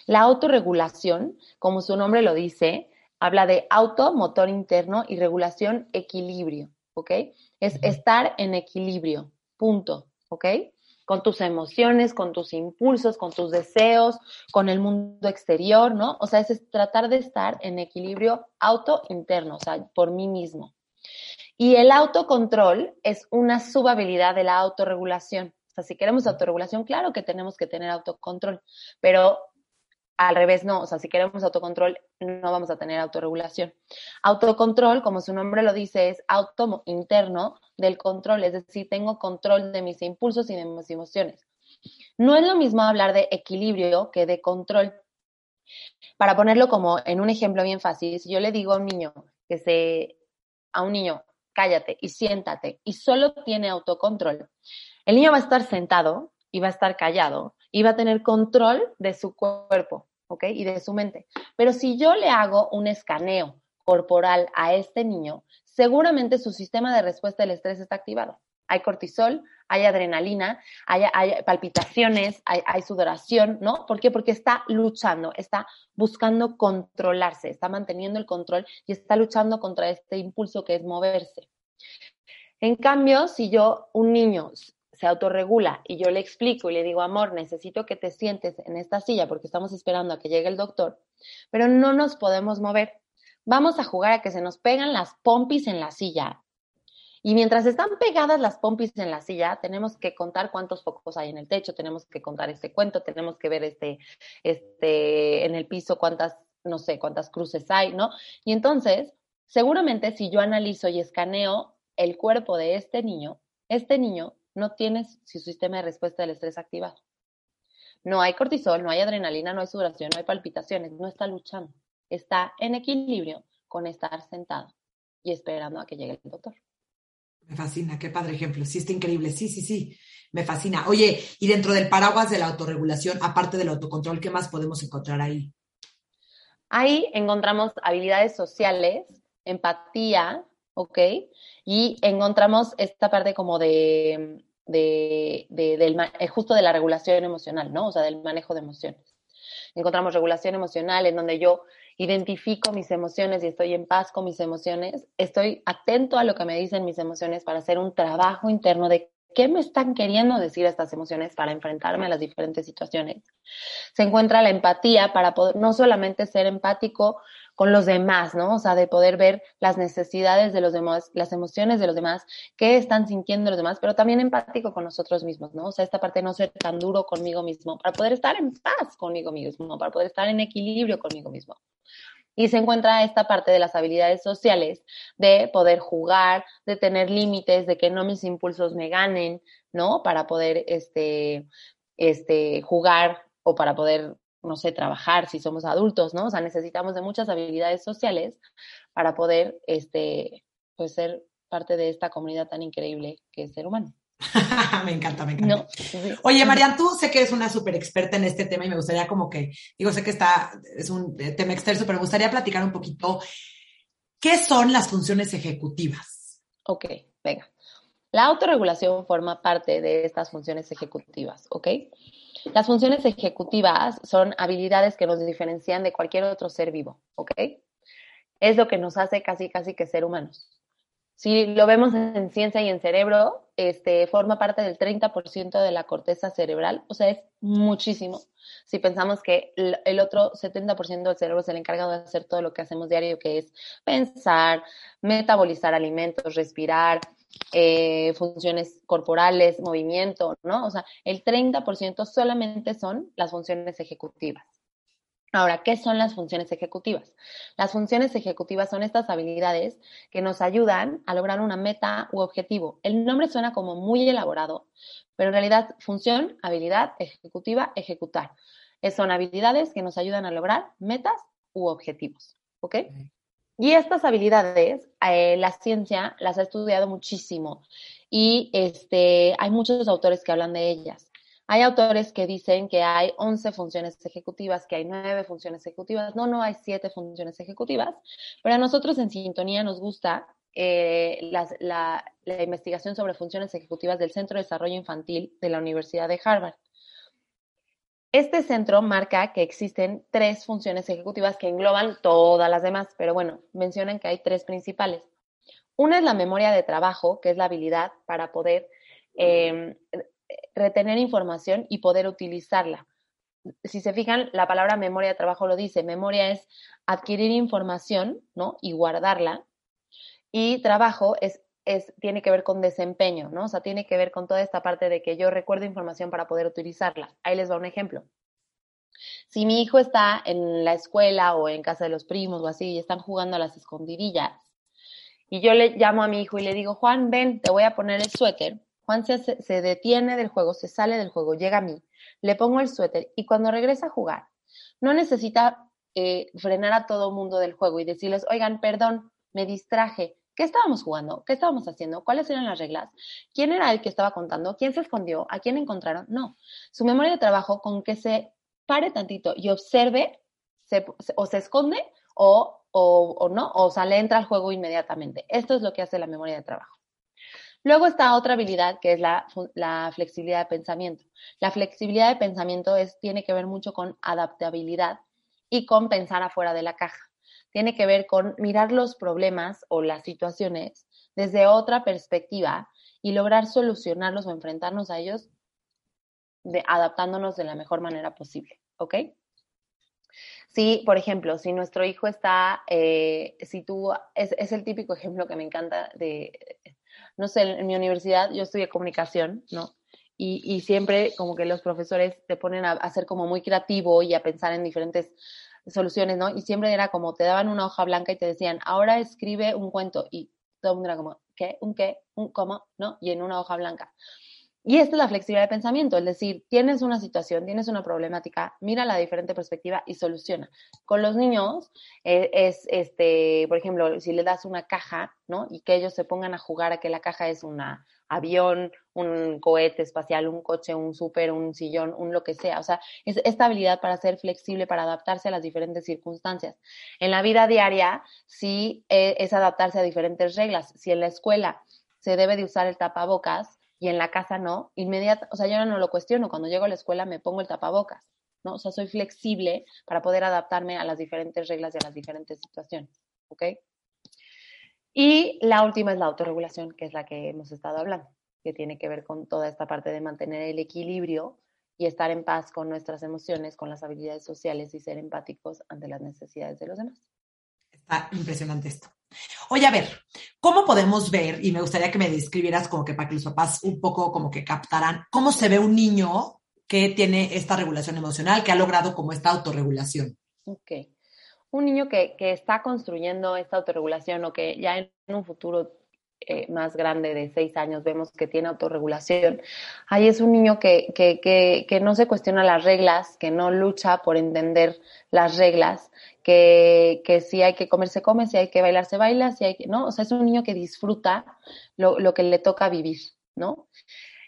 La autorregulación, como su nombre lo dice, habla de auto, motor interno y regulación, equilibrio, ¿ok? Es estar en equilibrio, punto, ¿ok? Con tus emociones, con tus impulsos, con tus deseos, con el mundo exterior, ¿no? O sea, es tratar de estar en equilibrio auto interno, o sea, por mí mismo. Y el autocontrol es una subhabilidad de la autorregulación. O sea, si queremos autorregulación, claro que tenemos que tener autocontrol, pero al revés no, o sea, si queremos autocontrol, no vamos a tener autorregulación. Autocontrol, como su nombre lo dice, es auto interno del control, es decir, tengo control de mis impulsos y de mis emociones. No es lo mismo hablar de equilibrio que de control. Para ponerlo como en un ejemplo bien fácil, si yo le digo a un niño que se, a un niño, cállate y siéntate y solo tiene autocontrol, el niño va a estar sentado y va a estar callado y va a tener control de su cuerpo. ¿Ok? Y de su mente. Pero si yo le hago un escaneo corporal a este niño, seguramente su sistema de respuesta del estrés está activado. Hay cortisol, hay adrenalina, hay, hay palpitaciones, hay, hay, sudoración, ¿no? ¿Por qué? Porque está luchando, está buscando controlarse, está manteniendo el control y está luchando contra este impulso que es moverse. En cambio, si yo, un niño se autorregula y yo le explico y le digo, amor, necesito que te sientes en esta silla porque estamos esperando a que llegue el doctor, pero no nos podemos mover. Vamos a jugar a que se nos pegan las pompis en la silla. Y mientras están pegadas las pompis en la silla, tenemos que contar cuántos focos hay en el techo, tenemos que contar este cuento, tenemos que ver este, este, en el piso cuántas, no sé, cuántas cruces hay, ¿no? Y entonces, seguramente si yo analizo y escaneo el cuerpo de este niño, este niño no tiene su sistema de respuesta del estrés activado. No hay cortisol, no hay adrenalina, no hay sudoración, no hay palpitaciones, no está luchando. Está en equilibrio con estar sentado y esperando a que llegue el doctor. Me fascina, qué padre ejemplo. Sí, está increíble. Sí, sí, sí, me fascina. Oye, y dentro del paraguas de la autorregulación, aparte del autocontrol, ¿qué más podemos encontrar ahí? Ahí encontramos habilidades sociales, empatía, ¿ok? Y encontramos esta parte como de, de, del, eh, justo de la regulación emocional, ¿no? O sea, del manejo de emociones. Encontramos regulación emocional en donde yo identifico mis emociones y estoy en paz con mis emociones, estoy atento a lo que me dicen mis emociones para hacer un trabajo interno de qué me están queriendo decir estas emociones para enfrentarme a las diferentes situaciones. Se encuentra la empatía para poder no solamente ser empático con los demás, ¿no? O sea, de poder ver las necesidades de los demás, las emociones de los demás, qué están sintiendo los demás, pero también empático con nosotros mismos, ¿no? O sea, esta parte de no ser tan duro conmigo mismo, para poder estar en paz conmigo mismo, para poder estar en equilibrio conmigo mismo. Y se encuentra esta parte de las habilidades sociales, de poder jugar, de tener límites, de que no mis impulsos me ganen, ¿no? Para poder este, este, jugar o para poder, no sé, trabajar si somos adultos, ¿no? O sea, necesitamos de muchas habilidades sociales para poder, este, pues ser parte de esta comunidad tan increíble que es ser humano. me encanta, me encanta. Oye, Marian, tú sé que eres una súper experta en este tema y me gustaría como que, digo, sé que está, es un tema extenso, pero me gustaría platicar un poquito, ¿qué son las funciones ejecutivas? Ok, venga. La autorregulación forma parte de estas funciones ejecutivas, ¿ok? Las funciones ejecutivas son habilidades que nos diferencian de cualquier otro ser vivo, ¿ok? Es lo que nos hace casi, casi que ser humanos. Si lo vemos en ciencia y en cerebro, este, forma parte del 30% de la corteza cerebral, o sea, es muchísimo. Si pensamos que el otro 70% del cerebro es el encargado de hacer todo lo que hacemos diario, que es pensar, metabolizar alimentos, respirar, eh, funciones corporales, movimiento, ¿no? O sea, el 30% solamente son las funciones ejecutivas. Ahora, ¿qué son las funciones ejecutivas? Las funciones ejecutivas son estas habilidades que nos ayudan a lograr una meta u objetivo. El nombre suena como muy elaborado, pero en realidad función, habilidad, ejecutiva, ejecutar. Son habilidades que nos ayudan a lograr metas u objetivos. ¿Ok? Y estas habilidades, eh, la ciencia las ha estudiado muchísimo y este, hay muchos autores que hablan de ellas. Hay autores que dicen que hay 11 funciones ejecutivas, que hay 9 funciones ejecutivas. No, no hay 7 funciones ejecutivas, pero a nosotros en Sintonía nos gusta eh, la, la investigación sobre funciones ejecutivas del Centro de Desarrollo Infantil de la Universidad de Harvard. Este centro marca que existen tres funciones ejecutivas que engloban todas las demás, pero bueno, mencionan que hay tres principales. Una es la memoria de trabajo, que es la habilidad para poder eh, retener información y poder utilizarla. Si se fijan, la palabra memoria de trabajo lo dice. Memoria es adquirir información, ¿no? Y guardarla. Y trabajo es, es, tiene que ver con desempeño, ¿no? O sea, tiene que ver con toda esta parte de que yo recuerdo información para poder utilizarla. Ahí les va un ejemplo. Si mi hijo está en la escuela o en casa de los primos o así y están jugando a las escondidillas y yo le llamo a mi hijo y le digo, Juan, ven, te voy a poner el suéter, Juan se, detiene del juego, se sale del juego, llega a mí, le pongo el suéter y cuando regresa a jugar, no necesita eh, frenar a todo mundo del juego y decirles, oigan, perdón, me distraje. ¿Qué estábamos jugando? ¿Qué estábamos haciendo? ¿Cuáles eran las reglas? ¿Quién era el que estaba contando? ¿Quién se escondió? ¿A quién encontraron? No. Su memoria de trabajo con que se pare tantito y observe, o se esconde o, o, no, o sale, entra al juego inmediatamente. Esto es lo que hace la memoria de trabajo. Luego está otra habilidad que es la, flexibilidad de pensamiento. La flexibilidad de pensamiento es, tiene que ver mucho con adaptabilidad y con pensar afuera de la caja. Tiene que ver con mirar los problemas o las situaciones desde otra perspectiva y lograr solucionarlos o enfrentarnos a ellos de, adaptándonos de la mejor manera posible, ¿ok? Si, por ejemplo, si nuestro hijo está, eh, si tú, es, es, el típico ejemplo que me encanta de, no sé, en mi universidad yo estudié comunicación, ¿no? Y, y siempre como que los profesores te ponen a, a, ser como muy creativo y a pensar en diferentes soluciones, ¿no? Y siempre era como, te daban una hoja blanca y te decían, ahora escribe un cuento. Y todo el mundo era como, ¿qué? ¿Un qué? ¿Un cómo? ¿No? Y en una hoja blanca. Y esta es la flexibilidad de pensamiento, es decir, tienes una situación, tienes una problemática, mira la diferente perspectiva y soluciona. Con los niños eh, es, este, por ejemplo, si le das una caja, ¿no? Y que ellos se pongan a jugar a que la caja es un avión, un cohete espacial, un coche, un súper, un sillón, un lo que sea. O sea, es esta habilidad para ser flexible, para adaptarse a las diferentes circunstancias. En la vida diaria, sí eh, es adaptarse a diferentes reglas. Si en la escuela se debe de usar el tapabocas, y en la casa no, inmediata, o sea, yo no lo cuestiono, cuando llego a la escuela me pongo el tapabocas, ¿no? O sea, soy flexible para poder adaptarme a las diferentes reglas y a las diferentes situaciones, ¿ok? Y la última es la autorregulación, que es la que hemos estado hablando, que tiene que ver con toda esta parte de mantener el equilibrio y estar en paz con nuestras emociones, con las habilidades sociales y ser empáticos ante las necesidades de los demás. Está impresionante esto. Oye, a ver, ¿cómo podemos ver? Y me gustaría que me describieras como que para que los papás un poco como que captaran cómo se ve un niño que tiene esta regulación emocional, que ha logrado como esta autorregulación. Ok. Un niño que, que está construyendo esta autorregulación o que ya en un futuro eh, más grande de seis años vemos que tiene autorregulación, ahí es un niño que, que, que, que no se cuestiona las reglas, que no lucha por entender las reglas, que, que si hay que comer se come, si hay que bailar se baila, si hay que, ¿no? O sea, es un niño que disfruta lo, lo que le toca vivir, ¿no?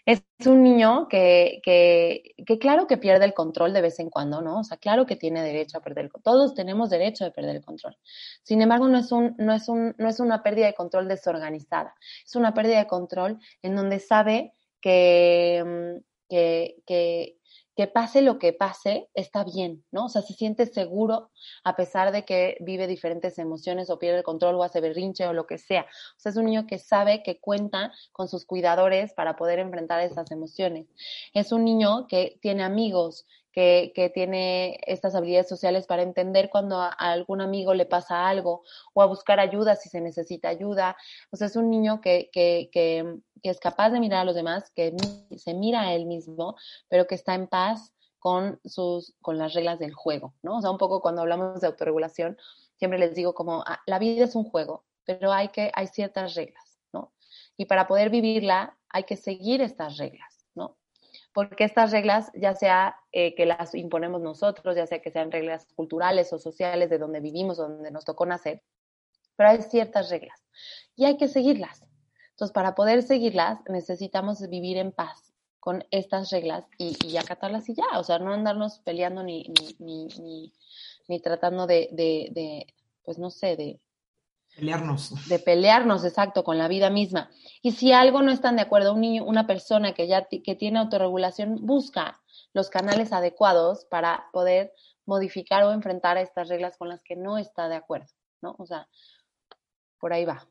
Es un niño que, que, que, claro que pierde el control de vez en cuando, ¿no? O sea, claro que tiene derecho a perder el control. Todos tenemos derecho a perder el control. Sin embargo, no es, un, no, es un, no es una pérdida de control desorganizada. Es una pérdida de control en donde sabe que, que, que que pase lo que pase, está bien, ¿no? O sea, se siente seguro a pesar de que vive diferentes emociones o pierde el control o hace berrinche o lo que sea. O sea, es un niño que sabe que cuenta con sus cuidadores para poder enfrentar esas emociones. Es un niño que tiene amigos, que, tiene estas habilidades sociales para entender cuando a, algún amigo le pasa algo o a buscar ayuda si se necesita ayuda. O sea, es un niño que, que, que, que es capaz de mirar a los demás, que se mira a él mismo, pero que está en paz con, sus, con las reglas del juego, ¿no? O sea, un poco cuando hablamos de autorregulación, siempre les digo como, ah, la vida es un juego, pero hay, que, hay ciertas reglas, ¿no? Y para poder vivirla hay que seguir estas reglas porque estas reglas, ya sea eh, que las imponemos nosotros, ya sea que sean reglas culturales o sociales de donde vivimos, donde nos tocó nacer, pero hay ciertas reglas y hay que seguirlas. Entonces, para poder seguirlas, necesitamos vivir en paz con estas reglas y, y acatarlas y ya, o sea, no andarnos peleando ni, ni, ni, ni, ni tratando de, de, de, pues no sé, de, Pelearnos. De pelearnos, exacto, con la vida misma. Y si algo no están de acuerdo, un niño, una persona que ya que tiene autorregulación, busca los canales adecuados para poder modificar o enfrentar a estas reglas con las que no está de acuerdo, ¿no? O sea, por ahí va.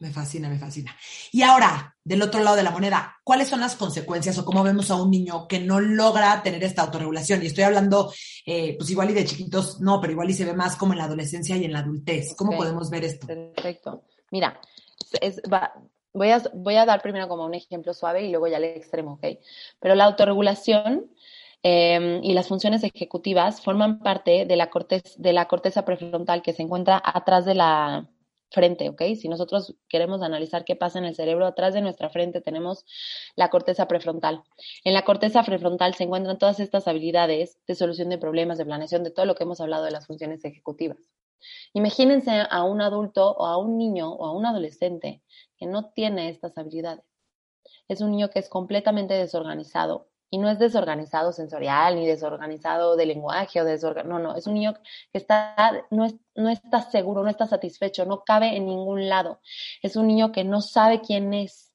Me fascina, me fascina. Y ahora, del otro lado de la moneda, ¿cuáles son las consecuencias o cómo vemos a un niño que no logra tener esta autorregulación? Y estoy hablando, eh, pues igual y de chiquitos, no, pero igual y se ve más como en la adolescencia y en la adultez. ¿Cómo okay. podemos ver esto? Perfecto. Mira, es, va, voy, a, voy a dar primero como un ejemplo suave y luego ya al extremo, ¿ok? Pero la autorregulación eh, y las funciones ejecutivas forman parte de la, corteza, de la corteza prefrontal que se encuentra atrás de la frente, ¿ok? Si nosotros queremos analizar qué pasa en el cerebro, atrás de nuestra frente tenemos la corteza prefrontal. En la corteza prefrontal se encuentran todas estas habilidades de solución de problemas, de planeación, de todo lo que hemos hablado de las funciones ejecutivas. Imagínense a un adulto o a un niño o a un adolescente que no tiene estas habilidades. Es un niño que es completamente desorganizado, y no es desorganizado sensorial ni desorganizado de lenguaje o desorgan... no, no, es un niño que está, no, es, no está seguro, no está satisfecho, no cabe en ningún lado. Es un niño que no sabe quién es,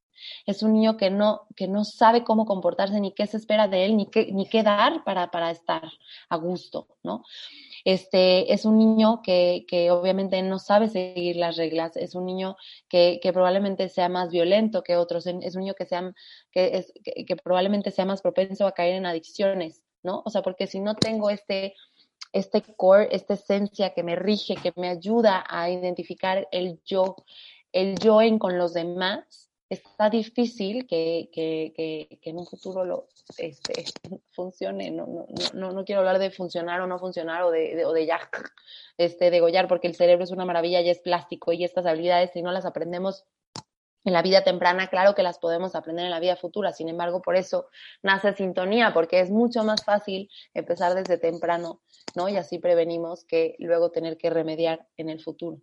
Es un niño que no, que no sabe cómo comportarse, ni qué se espera de él, ni qué, ni qué dar para, para estar a gusto, ¿no? Este, es un niño que, que obviamente no sabe seguir las reglas, es un niño que, que probablemente sea más violento que otros, es un niño que, sea, que, es, que probablemente sea más propenso a caer en adicciones, ¿no? O sea, porque si no tengo este, este core, esta esencia que me rige, que me ayuda a identificar el yo, el yo en con los demás, está difícil que, que, que, que en un futuro lo este, funcione. No, no, no, no, quiero hablar de funcionar o no funcionar o de, de, o de ya este, degollar, porque el cerebro es una maravilla y es plástico y estas habilidades, si no las aprendemos en la vida temprana, claro que las podemos aprender en la vida futura, sin embargo, por eso nace sintonía, porque es mucho más fácil empezar desde temprano, ¿no? Y así prevenimos que luego tener que remediar en el futuro.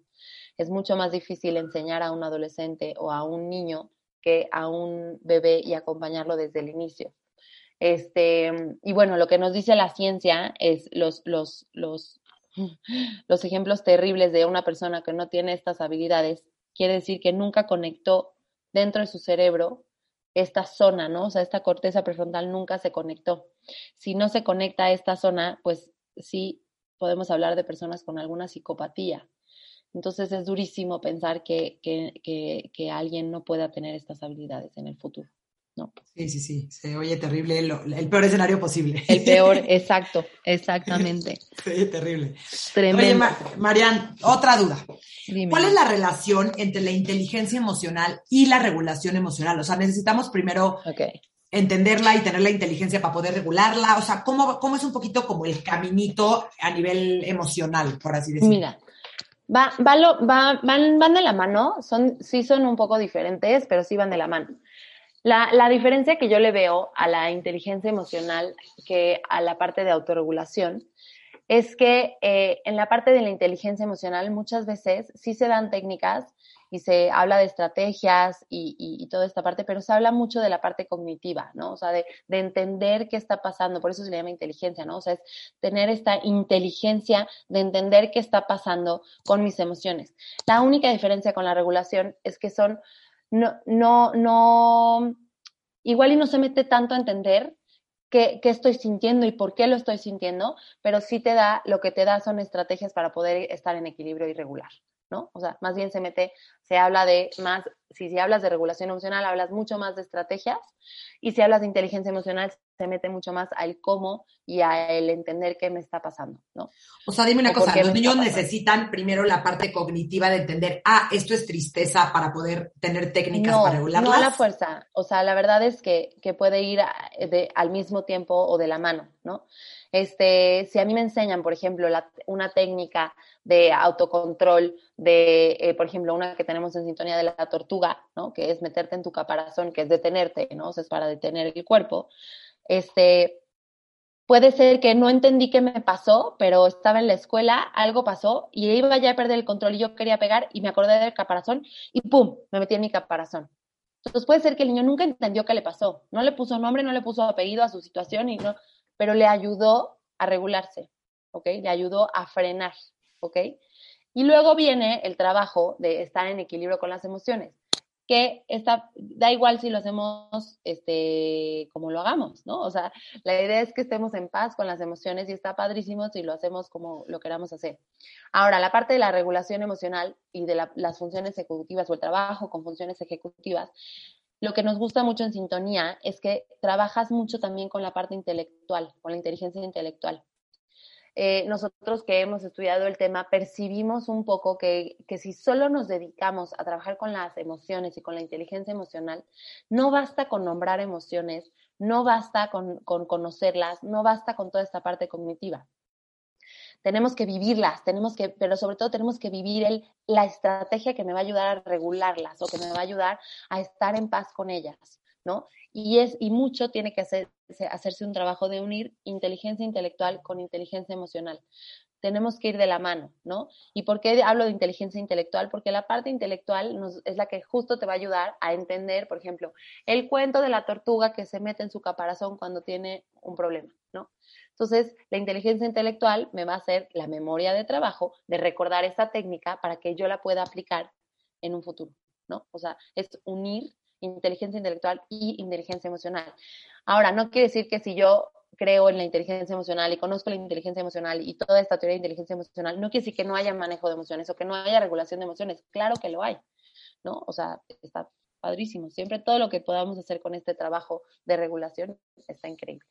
Es mucho más difícil enseñar a un adolescente o a un niño que a un bebé y acompañarlo desde el inicio. Este, y bueno, lo que nos dice la ciencia es los, los, los, los ejemplos terribles de una persona que no tiene estas habilidades quiere decir que nunca conectó dentro de su cerebro esta zona, ¿no? O sea, esta corteza prefrontal nunca se conectó. Si no se conecta a esta zona, pues sí podemos hablar de personas con alguna psicopatía. Entonces es durísimo pensar que, que, que, que alguien no pueda tener estas habilidades en el futuro. ¿no? Sí, sí, sí, se oye terrible, el peor escenario posible. El peor, exacto, exactamente. Sí, terrible. Tremendo. Oye, Marian, otra duda. ¿Cuál es la relación entre la inteligencia emocional y la regulación emocional? O sea, necesitamos primero entenderla y tener la inteligencia para poder regularla. O sea, ¿cómo, ¿cómo es un poquito como el caminito a nivel emocional, por así decirlo? Mira, va, va, va, van, van de la mano, son, sí son un poco diferentes, pero sí van de la mano. La, la, diferencia que yo le veo a la inteligencia emocional que a la parte de autorregulación es que eh, en la parte de la inteligencia emocional muchas veces sí se dan técnicas y se habla de estrategias y, y, y, toda esta parte, pero se habla mucho de la parte cognitiva, ¿no? O sea, de, de, entender qué está pasando, por eso se le llama inteligencia, ¿no? O sea, es tener esta inteligencia de entender qué está pasando con mis emociones. La única diferencia con la regulación es que son no, no, no, igual y no se mete tanto a entender qué, qué, estoy sintiendo y por qué lo estoy sintiendo, pero sí te da, lo que te da son estrategias para poder estar en equilibrio y regular. ¿No? O sea, más bien se mete, se habla de más, si, si hablas de regulación emocional, hablas mucho más de estrategias y si hablas de inteligencia emocional, se mete mucho más al cómo y a el entender qué me está pasando, ¿no? O sea, dime una o cosa, los niños necesitan primero la parte cognitiva de entender, ah, esto es tristeza para poder tener técnicas no, para regularlas. No a la fuerza, o sea, la verdad es que, que puede ir de, al mismo tiempo o de la mano, ¿no? Este, si a mí me enseñan, por ejemplo, una técnica de autocontrol, de, eh, por ejemplo, una que tenemos en sintonía de la tortuga, ¿no? Que es meterte en tu caparazón, que es detenerte, ¿no? Es para detener el cuerpo. Este, puede ser que no entendí qué me pasó, pero estaba en la escuela, algo pasó y iba ya a perder el control y yo quería pegar y me acordé del caparazón y ¡pum! Me metí en mi caparazón. Entonces puede ser que el niño nunca entendió qué le pasó, no le puso nombre, no le puso apellido a su situación y no, pero le ayudó a regularse, ¿ok? Le ayudó a frenar, ¿ok? Y luego viene el trabajo de estar en equilibrio con las emociones, que está, da igual si lo hacemos este, como lo hagamos, ¿no? O sea, la idea es que estemos en paz con las emociones y está padrísimo si lo hacemos como lo queramos hacer. Ahora, la parte de la regulación emocional y de la, las funciones ejecutivas o el trabajo con funciones ejecutivas, lo que nos gusta mucho en sintonía es que trabajas mucho también con la parte intelectual, con la inteligencia intelectual. Eh, nosotros que hemos estudiado el tema percibimos un poco que, que, si solo nos dedicamos a trabajar con las emociones y con la inteligencia emocional, no basta con nombrar emociones, no basta con, con conocerlas, no basta con toda esta parte cognitiva tenemos que vivirlas, tenemos que, pero sobre todo tenemos que vivir el, la estrategia que me va a ayudar a regularlas o que me va a ayudar a estar en paz con ellas, ¿no? Y, es, y mucho tiene que hacer, hacerse un trabajo de unir inteligencia intelectual con inteligencia emocional. Tenemos que ir de la mano, ¿no? ¿Y por qué hablo de inteligencia intelectual? Porque la parte intelectual nos, es la que justo te va a ayudar a entender, por ejemplo, el cuento de la tortuga que se mete en su caparazón cuando tiene un problema, ¿no? Entonces, la inteligencia intelectual me va a hacer la memoria de trabajo de recordar esta técnica para que yo la pueda aplicar en un futuro, ¿no? O sea, es unir inteligencia intelectual y inteligencia emocional. Ahora, no quiere decir que si yo creo en la inteligencia emocional y conozco la inteligencia emocional y toda esta teoría de inteligencia emocional, no quiere decir que no haya manejo de emociones o que no haya regulación de emociones. Claro que lo hay, ¿no? O sea, está padrísimo. Siempre todo lo que podamos hacer con este trabajo de regulación está increíble.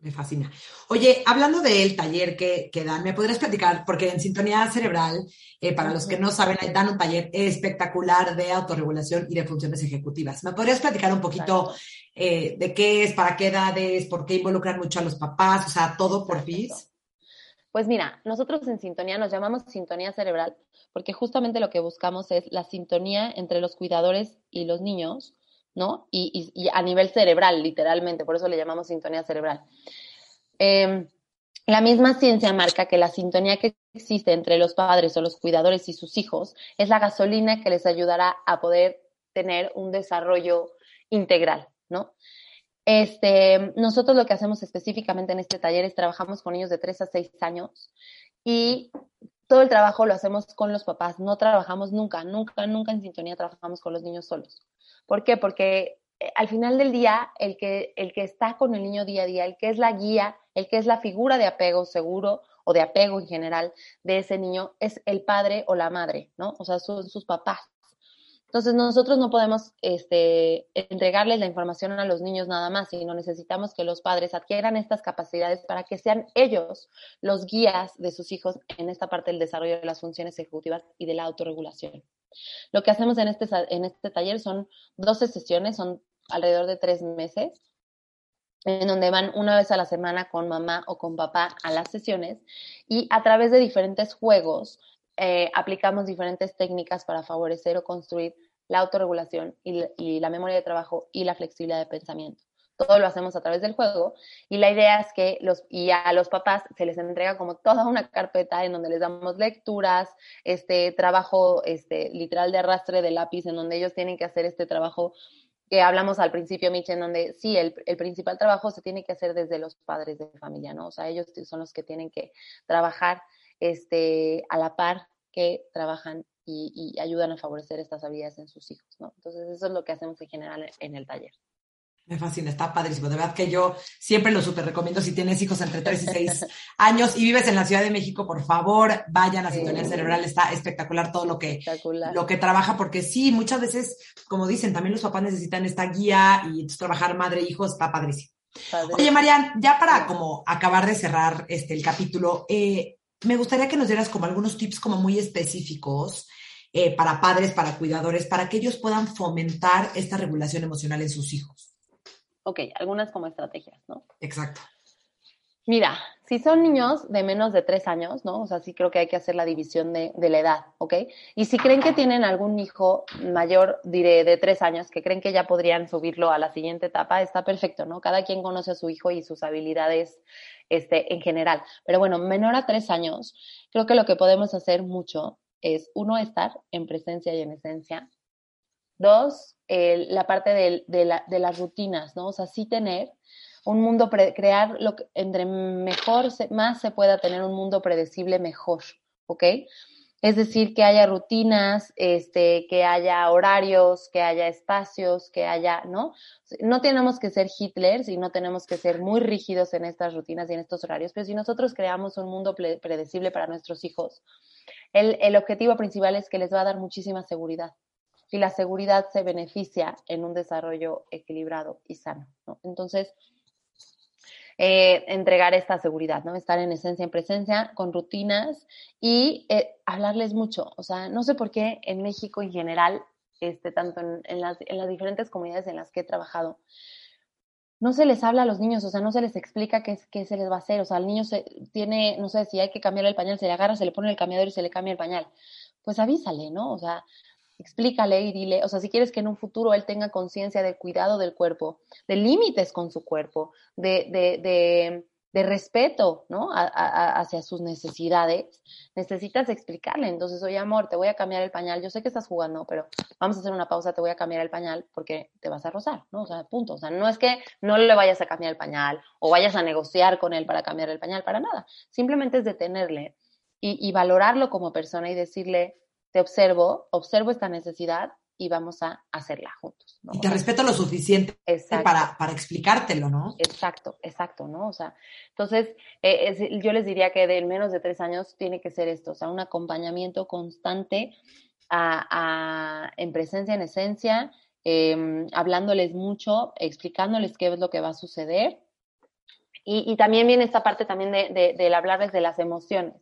Me fascina. Oye, hablando del taller que, que dan, ¿me podrías platicar? Porque en Sintonía Cerebral, eh, para los que no saben, dan un taller espectacular de autorregulación y de funciones ejecutivas. ¿Me podrías platicar un poquito eh, de qué es, para qué edades, por qué involucran mucho a los papás, o sea, todo por fin? Pues mira, nosotros en Sintonía nos llamamos Sintonía Cerebral porque justamente lo que buscamos es la sintonía entre los cuidadores y los niños ¿no? Y, a nivel cerebral, literalmente, por eso le llamamos sintonía cerebral. Em, la misma ciencia marca que la sintonía que existe entre los padres o los cuidadores y sus hijos es la gasolina que les ayudará a poder tener un desarrollo integral, ¿no? Este, nosotros lo que hacemos específicamente en este taller es trabajamos con niños de 3 a 6 años y todo el trabajo lo hacemos con los papás, no trabajamos nunca, nunca, nunca en sintonía trabajamos con los niños solos. ¿Por qué? Porque eh, al final del día, el que, el que está con el niño día a día, el que es la guía, el que es la figura de apego seguro o de apego en general de ese niño, es el padre o la madre, ¿no? O sea, son sus papás. Entonces nosotros no podemos este, entregarles la información a los niños nada más, sino necesitamos que los padres adquieran estas capacidades para que sean ellos los guías de sus hijos en esta parte del desarrollo de las funciones ejecutivas y de la autorregulación. Lo que hacemos en este, en este taller son 12 sesiones, son alrededor de tres meses, en donde van una vez a la semana con mamá o con papá a las sesiones y a través de diferentes juegos eh, aplicamos diferentes técnicas para favorecer o construir la autorregulación y, la memoria de trabajo y la flexibilidad de pensamiento. Todo lo hacemos a través del juego y la idea es que los, y a los papás se les entrega como toda una carpeta en donde les damos lecturas, este trabajo este, literal de arrastre de lápiz, en donde ellos tienen que hacer este trabajo que hablamos al principio, Mitch, en donde sí, el, el, principal trabajo se tiene que hacer desde los padres de familia, ¿no? O sea, ellos son los que tienen que trabajar este, a la par que trabajan y, ayudan a favorecer estas habilidades en sus hijos, ¿no? Entonces, eso es lo que hacemos en general en el taller. Me fascina, está padrísimo. De verdad que yo siempre lo súper recomiendo. Si tienes hijos entre 3 y 6 años y vives en la Ciudad de México, por favor, vayan a Sintonía Cerebral. Está espectacular todo lo que, lo que trabaja, porque sí, muchas veces, como dicen, también los papás necesitan esta guía y trabajar madre-hijo está padrísimo. Oye, Marian, ya para como acabar de cerrar este, el capítulo, eh, me gustaría que nos dieras como algunos tips como muy específicos eh, para padres, para cuidadores, para que ellos puedan fomentar esta regulación emocional en sus hijos. Ok, algunas como estrategias, ¿no? Exacto. Mira, si son niños de menos de tres años, ¿no? O sea, sí creo que hay que hacer la división de, de, la edad, ¿ok? Y si creen que tienen algún hijo mayor, diré, de tres años, que creen que ya podrían subirlo a la siguiente etapa, está perfecto, ¿no? Cada quien conoce a su hijo y sus habilidades este, en general. Pero bueno, menor a tres años, creo que lo que podemos hacer mucho es, uno, estar en presencia y en esencia. Dos, la parte de, de, de las rutinas, ¿no? O sea, sí tener un mundo, crear lo que entre mejor, más se pueda tener un mundo predecible, mejor, ¿ok? Es decir, que haya rutinas, este, que haya horarios, que haya espacios, que haya, ¿no? No tenemos que ser Hitlers y no tenemos que ser muy rígidos en estas rutinas y en estos horarios, pero si nosotros creamos un mundo predecible para nuestros hijos, el, el objetivo principal es que les va a dar muchísima seguridad y la seguridad se beneficia en un desarrollo equilibrado y sano, ¿no? Entonces, eh, entregar esta seguridad, ¿no? Estar en esencia, en presencia, con rutinas y eh, hablarles mucho. O sea, no sé por qué en México en general, este, tanto en, las, diferentes comunidades en las que he trabajado, no se les habla a los niños, o sea, no se les explica qué, qué se les va a hacer. O sea, el niño se, tiene, no sé, si hay que cambiar el pañal, se le agarra, se le pone el cambiador y se le cambia el pañal. Pues avísale, ¿no? O sea, explícale y dile, o sea, si quieres que en un futuro él tenga conciencia del cuidado del cuerpo, de límites con su cuerpo, de, de, de, respeto, ¿no? hacia sus necesidades, necesitas explicarle. Entonces, oye, amor, te voy a cambiar el pañal. Yo sé que estás jugando, pero vamos a hacer una pausa, te voy a cambiar el pañal porque te vas a rozar, ¿no? O sea, punto. O sea, no es que no le vayas a cambiar el pañal o vayas a negociar con él para cambiar el pañal, para nada. Simplemente es detenerle y valorarlo como persona y decirle, te observo, observo esta necesidad, y vamos a hacerla juntos. Y te respeto lo suficiente para, para, explicártelo, ¿no? Exacto, exacto, ¿no? O sea, entonces eh, yo les diría que de menos de tres años tiene que ser esto, o sea, un acompañamiento constante a, en presencia, en esencia, em, hablándoles mucho, explicándoles qué es lo que va a suceder. Y, también viene esta parte también de, de hablarles de las emociones.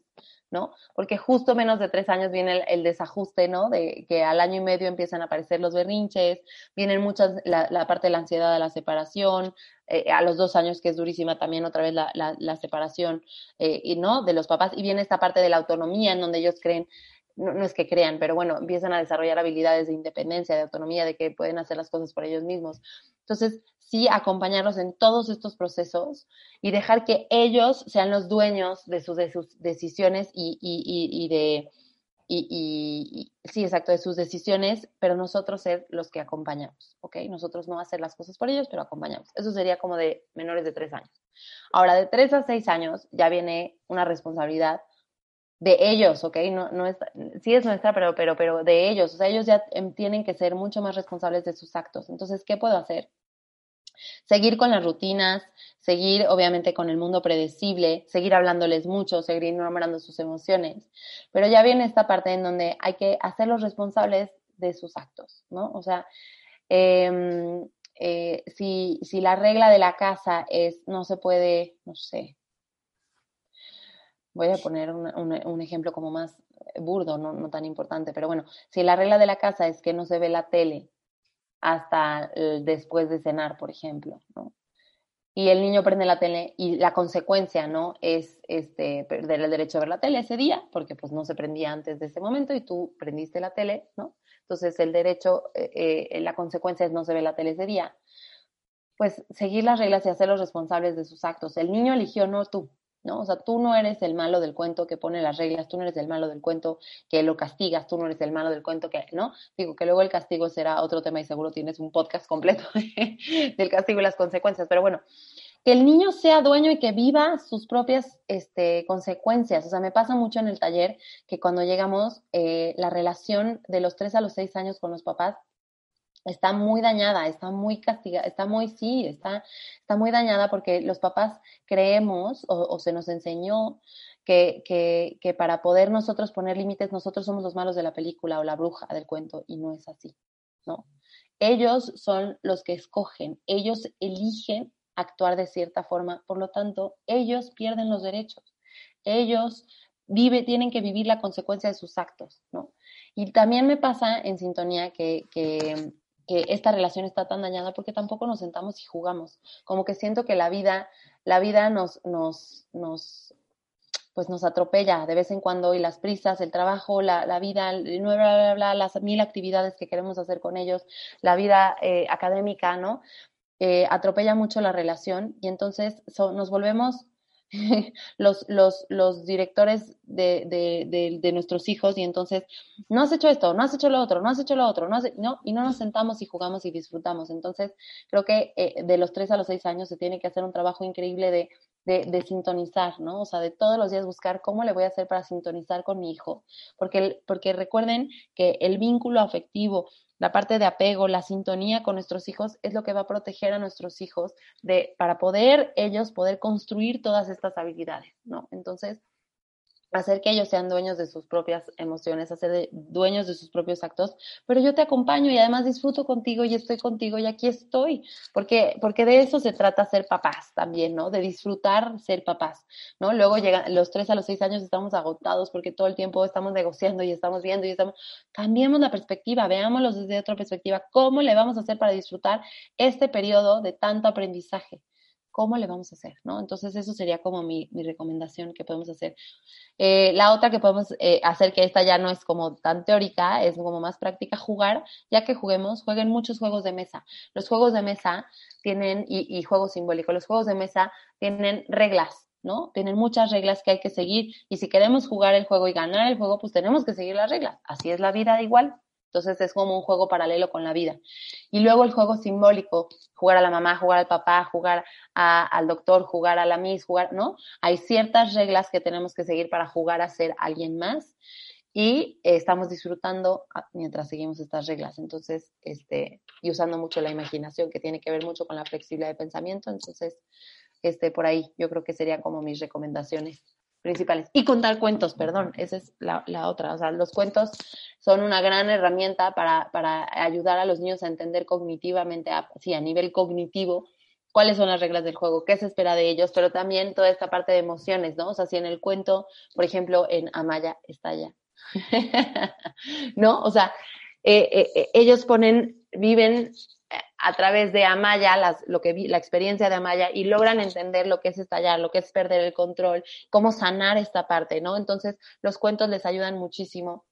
¿No? Porque justo menos de tres años viene el, desajuste, ¿no? De que al año y medio empiezan a aparecer los berrinches, vienen muchas, la, parte de la ansiedad de la separación, eh, a los dos años que es durísima también otra vez la, la, separación, eh, y, ¿no? De los papás, y viene esta parte de la autonomía en donde ellos creen, no, no, es que crean, pero bueno, empiezan a desarrollar habilidades de independencia, de autonomía, de que pueden hacer las cosas por ellos mismos. Entonces, sí acompañarlos en todos estos procesos y dejar que ellos sean los dueños de sus, de sus decisiones y, de, sí, exacto, de sus decisiones, pero nosotros ser los que acompañamos, ¿ok? Nosotros no hacer las cosas por ellos, pero acompañamos. Eso sería como de menores de tres años. Ahora, de tres a seis años ya viene una responsabilidad de ellos, ¿ok? No, no es, sí es nuestra, pero, pero, pero de ellos. O sea, ellos ya em, tienen que ser mucho más responsables de sus actos. Entonces, ¿qué puedo hacer? Seguir con las rutinas, seguir obviamente con el mundo predecible, seguir hablándoles mucho, seguir nombrando sus emociones. Pero ya viene esta parte en donde hay que hacerlos responsables de sus actos, ¿no? O sea, em, eh, si, si la regla de la casa es no se puede, no sé, voy a poner un, ejemplo como más burdo, no, no, tan importante, pero bueno, si la regla de la casa es que no se ve la tele hasta después de cenar, por ejemplo, ¿no? Y el niño prende la tele y la consecuencia, ¿no? Es este, perder el derecho a ver la tele ese día, porque pues no se prendía antes de ese momento y tú prendiste la tele, ¿no? Entonces el derecho, eh, eh, la consecuencia es no se ve la tele ese día. Pues seguir las reglas y hacerlos responsables de sus actos. El niño eligió, no tú, ¿no? O sea, tú no eres el malo del cuento que pone las reglas, tú no eres el malo del cuento que lo castigas, tú no eres el malo del cuento que, ¿no? Digo que luego el castigo será otro tema y seguro tienes un podcast completo del castigo y las consecuencias, pero bueno, que el niño sea dueño y que viva sus propias este, consecuencias. O sea, me pasa mucho en el taller que cuando llegamos, eh, la relación de los tres a los seis años con los papás está muy dañada, está muy castigada, está muy, sí, está, está muy dañada porque los papás creemos o, se nos enseñó que, que, que, para poder nosotros poner límites, nosotros somos los malos de la película o la bruja del cuento y no es así, ¿no? Ellos son los que escogen, ellos eligen actuar de cierta forma, por lo tanto, ellos pierden los derechos, ellos vive, tienen que vivir la consecuencia de sus actos, ¿no? Y también me pasa en sintonía que, que que esta relación está tan dañada porque tampoco nos sentamos y jugamos. Como que siento que la vida, la vida nos, nos, nos, pues nos atropella de vez en cuando y las prisas, el trabajo, la, la vida, las mil actividades que queremos hacer con ellos, la vida eh, académica, ¿no? Eh, atropella mucho la relación y entonces nos volvemos los, los, los directores de, de, de, nuestros hijos y entonces, no has hecho esto, no has hecho lo otro, no has hecho lo otro, no, no y no nos sentamos y jugamos y disfrutamos. Entonces, creo que eh, de los tres a los seis años se tiene que hacer un trabajo increíble de, de, sintonizar, ¿no? O sea, de todos los días buscar cómo le voy a hacer para sintonizar con mi hijo. Porque, porque recuerden que el vínculo afectivo la parte de apego, la sintonía con nuestros hijos es lo que va a proteger a nuestros hijos de, para poder ellos poder construir todas estas habilidades, ¿no? Entonces, hacer que ellos sean dueños de sus propias emociones, hacer dueños de sus propios actos, pero yo te acompaño y además disfruto contigo y estoy contigo y aquí estoy, porque, porque de eso se trata ser papás también, ¿no? De disfrutar ser papás, ¿no? Luego llegan los tres a los seis años estamos agotados porque todo el tiempo estamos negociando y estamos viendo y estamos, cambiemos la perspectiva, veámoslo desde otra perspectiva, ¿cómo le vamos a hacer para disfrutar este periodo de tanto aprendizaje? ¿Cómo le vamos a hacer? ¿no? Entonces, eso sería como mi, recomendación que podemos hacer. Eh, la otra que podemos eh, hacer, que esta ya no es como tan teórica, es como más práctica, jugar, ya que juguemos, jueguen muchos juegos de mesa. Los juegos de mesa tienen, y, y juegos simbólicos, los juegos de mesa tienen reglas, ¿no? Tienen muchas reglas que hay que seguir y si queremos jugar el juego y ganar el juego, pues tenemos que seguir las reglas. Así es la vida igual. Entonces es como un juego paralelo con la vida. Y luego el juego simbólico, jugar a la mamá, jugar al papá, jugar al doctor, jugar a la miss, jugar, ¿no? Hay ciertas reglas que tenemos que seguir para jugar a ser alguien más. y estamos disfrutando ah, mientras seguimos estas reglas. Entonces, este, y usando mucho la imaginación, que tiene que ver mucho con la flexibilidad de pensamiento. Entonces, este, por ahí yo creo que serían como mis recomendaciones principales. Y contar cuentos, perdón, esa es la, otra. O sea, los cuentos son una gran herramienta para, para ayudar a los niños a entender cognitivamente, a, sí, a nivel cognitivo, cuáles son las reglas del juego, qué se espera de ellos, pero también toda esta parte de emociones, ¿no? O sea, si en el cuento, por ejemplo, en Amaya estalla, ¿no? O sea, eh, eh, eh, ellos ponen, viven a través de Amaya, las, lo que la experiencia de Amaya, y logran entender lo que es estallar, lo que es perder el control, cómo sanar esta parte, ¿no? Entonces, los cuentos les ayudan muchísimo.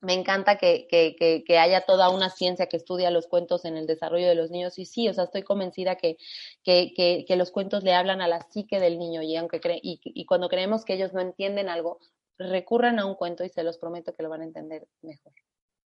Me encanta que, que, que, haya toda una ciencia que estudia los cuentos en el desarrollo de los niños. Y sí, o sea, estoy convencida que, que, los cuentos le hablan a la psique del niño. Y, aunque y, y cuando creemos que ellos no entienden algo, recurran a un cuento y se los prometo que lo van a entender mejor.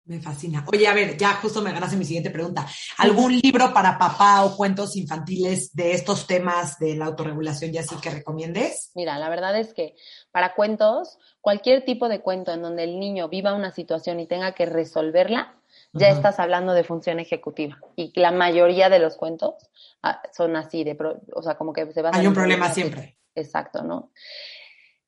Me fascina. Oye, a ver, ya justo me ganaste mi siguiente pregunta. ¿Algún libro para papá o cuentos infantiles de estos temas de la autorregulación ya sí que recomiendes? Mira, la verdad es que para cuentos, cualquier tipo de cuento en donde el niño viva una situación y tenga que resolverla, ya estás hablando de función ejecutiva. Y la mayoría de los cuentos ah, son así, de, o sea, como que se va Hay un problema siempre. Exacto, ¿no?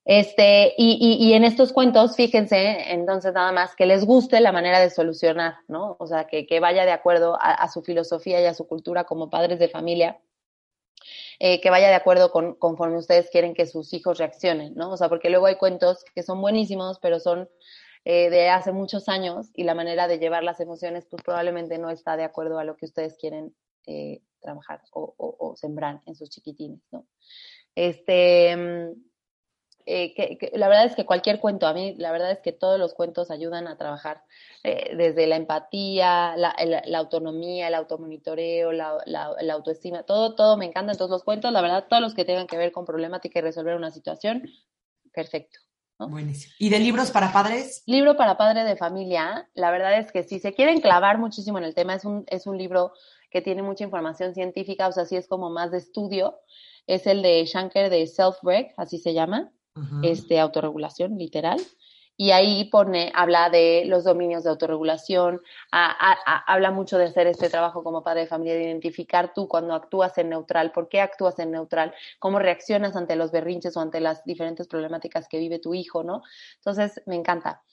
Este, y, y, en estos cuentos, fíjense, entonces nada más que les guste la manera de solucionar, ¿no? O sea, que, que vaya de acuerdo a, su filosofía y a su cultura como padres de familia, eh, que vaya de acuerdo con conforme ustedes quieren que sus hijos reaccionen, ¿no? O sea, porque luego hay cuentos que son buenísimos, pero son eh, de hace muchos años y la manera de llevar las emociones, pues probablemente no está de acuerdo a lo que ustedes quieren eh, trabajar o, o, o, sembrar en sus chiquitines, ¿no? Este mm, eh, que, la verdad es que cualquier cuento, a mí la verdad es que todos los cuentos ayudan a trabajar eh, desde la empatía, la, autonomía, el automonitoreo, la, la, autoestima, todo, todo me encanta. Entonces los cuentos, la verdad, todos los que tengan que ver con problemática y resolver una situación, perfecto. Buenísimo. ¿Y de libros para padres? Libro para padre de familia, la verdad es que si se quieren clavar muchísimo en el tema, es un, es un libro que tiene mucha información científica, o sea, sí es como más de estudio, es el de Shanker de Self-Reg, así se llama este, autorregulación, literal. Y ahí pone, habla de los dominios de autorregulación, habla mucho de hacer este trabajo como padre de familia, de identificar tú cuando actúas en neutral, por qué actúas en neutral, cómo reaccionas ante los berrinches o ante las diferentes problemáticas que vive tu hijo, ¿no? Entonces, me encanta.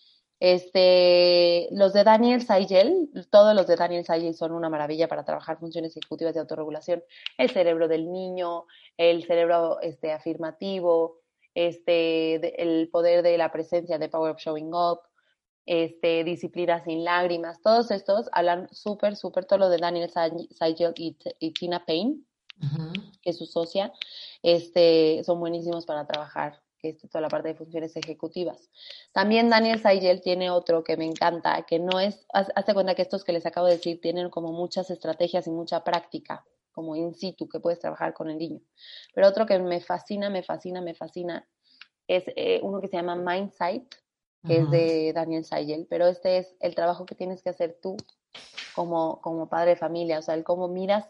Este, los de Daniel Saigel, todos los de Daniel Saigel son una maravilla para trabajar funciones ejecutivas de autorregulación. El cerebro del niño, el cerebro este, afirmativo, este, el poder de la presencia, de Power of Showing Up, este, Disciplina sin lágrimas, todos estos hablan súper, súper, todo lo de Daniel Seigel y, Tina Payne, que es su socia, este, son buenísimos para trabajar este, toda la parte de funciones ejecutivas. También Daniel Seigel tiene otro que me encanta, que no es, hazte cuenta que estos que les acabo de decir tienen como muchas estrategias y mucha práctica como in situ que puedes trabajar con el niño. Pero otro que me fascina, me fascina, me fascina es eh, uno que se llama Mindsight, que es de Daniel Sayel, pero este es el trabajo que tienes que hacer tú como, como padre de familia, o sea, el cómo miras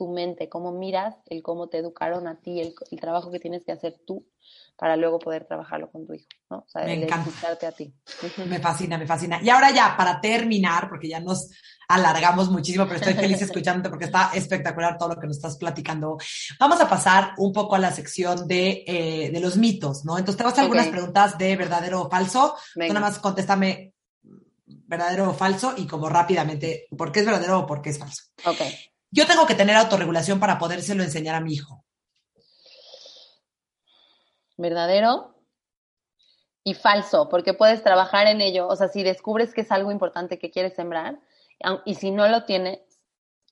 tu mente, cómo miras el cómo te educaron a ti, el, el trabajo que tienes que hacer tú para luego poder trabajarlo con tu hijo, ¿no? O sea, me encanta. a ti. Me fascina, me fascina. Y ahora ya, para terminar, porque ya nos alargamos muchísimo, pero estoy feliz escuchándote porque está espectacular todo lo que nos estás platicando. Vamos a pasar un poco a la sección de, eh, de los mitos, ¿no? Entonces te vas a hacer algunas preguntas de verdadero o falso. Tú nada más contéstame verdadero o falso y como rápidamente, ¿por qué es verdadero o por qué es falso? Ok. Yo tengo que tener autorregulación para podérselo enseñar a mi hijo. Verdadero y falso, porque puedes trabajar en ello. O sea, si descubres que es algo importante que quieres sembrar, y si no lo tienes,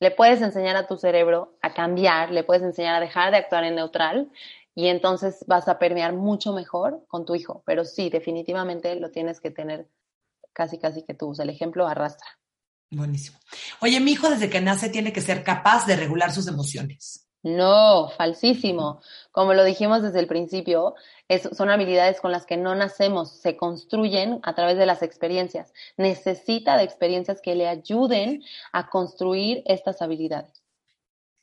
le puedes enseñar a tu cerebro a cambiar, le puedes enseñar a dejar de actuar en neutral y entonces vas a permear mucho mejor con tu hijo. Pero sí, definitivamente lo tienes que tener casi, casi que tú. el ejemplo arrastra. Buenísimo. Oye, mi hijo desde que nace tiene que ser capaz de regular sus emociones. No, falsísimo. Como lo dijimos desde el principio, son habilidades con las que no nacemos, se construyen a través de las experiencias. Necesita de experiencias que le ayuden a construir estas habilidades.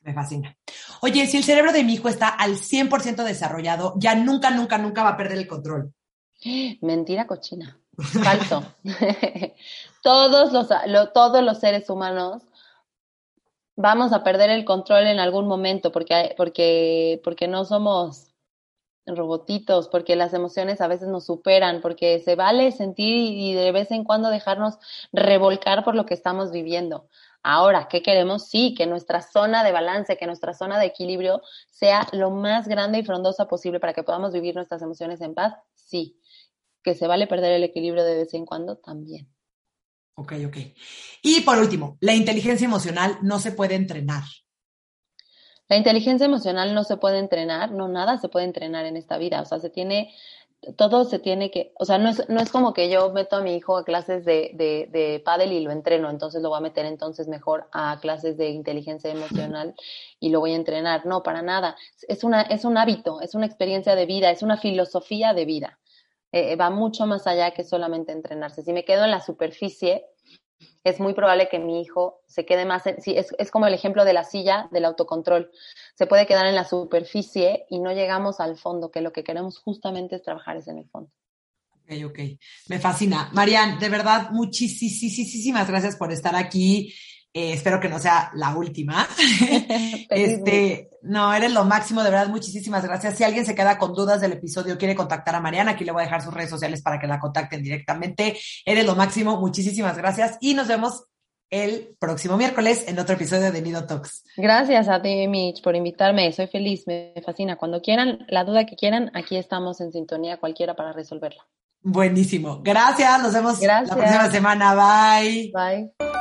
Me fascina. Oye, si el cerebro de mi hijo está al 100% desarrollado, ya nunca, nunca, nunca va a perder el control. Mentira cochina. Falso. todos, los, todos los seres humanos vamos a perder el control en algún momento porque, porque, porque no somos robotitos, porque las emociones a veces nos superan, porque se vale sentir y de vez en cuando dejarnos revolcar por lo que estamos viviendo. Ahora, ¿qué queremos? Sí, que nuestra zona de balance, que nuestra zona de equilibrio sea lo más grande y frondosa posible para que podamos vivir nuestras emociones en paz. Sí. Que se vale perder el equilibrio de vez en cuando también. Ok, ok. Y por último, la inteligencia emocional no se puede entrenar. La inteligencia emocional no se puede entrenar, no, nada se puede entrenar en esta vida, o sea, se tiene, todo se tiene que, o sea, no es, no es como que yo meto a mi hijo a clases de, de, de pádel y lo entreno, entonces lo voy a meter entonces mejor a clases de inteligencia emocional y lo voy a entrenar, no, para nada, es, una, es un hábito, es una experiencia de vida, es una filosofía de vida, eh, va mucho más allá que solamente entrenarse. Si me quedo en la superficie, es muy probable que mi hijo se quede más, en, sí, es, es, como el ejemplo de la silla del autocontrol, se puede quedar en la superficie y no llegamos al fondo, que lo que queremos justamente es trabajar es en el fondo. Ok, ok, me fascina. Marian, de verdad, muchísimas gracias por estar aquí. Eh, espero que no sea la última. este, no, eres lo máximo, de verdad, muchísimas gracias. Si alguien se queda con dudas del episodio, quiere contactar a Mariana, aquí le voy a dejar sus redes sociales para que la contacten directamente. Eres lo máximo, muchísimas gracias y nos vemos el próximo miércoles en otro episodio de Nido Talks. Gracias a ti, Mitch, por invitarme. Soy feliz, me fascina. Cuando quieran, la duda que quieran, aquí estamos en sintonía cualquiera para resolverla. Buenísimo. Gracias, nos vemos la próxima semana. Bye. Bye.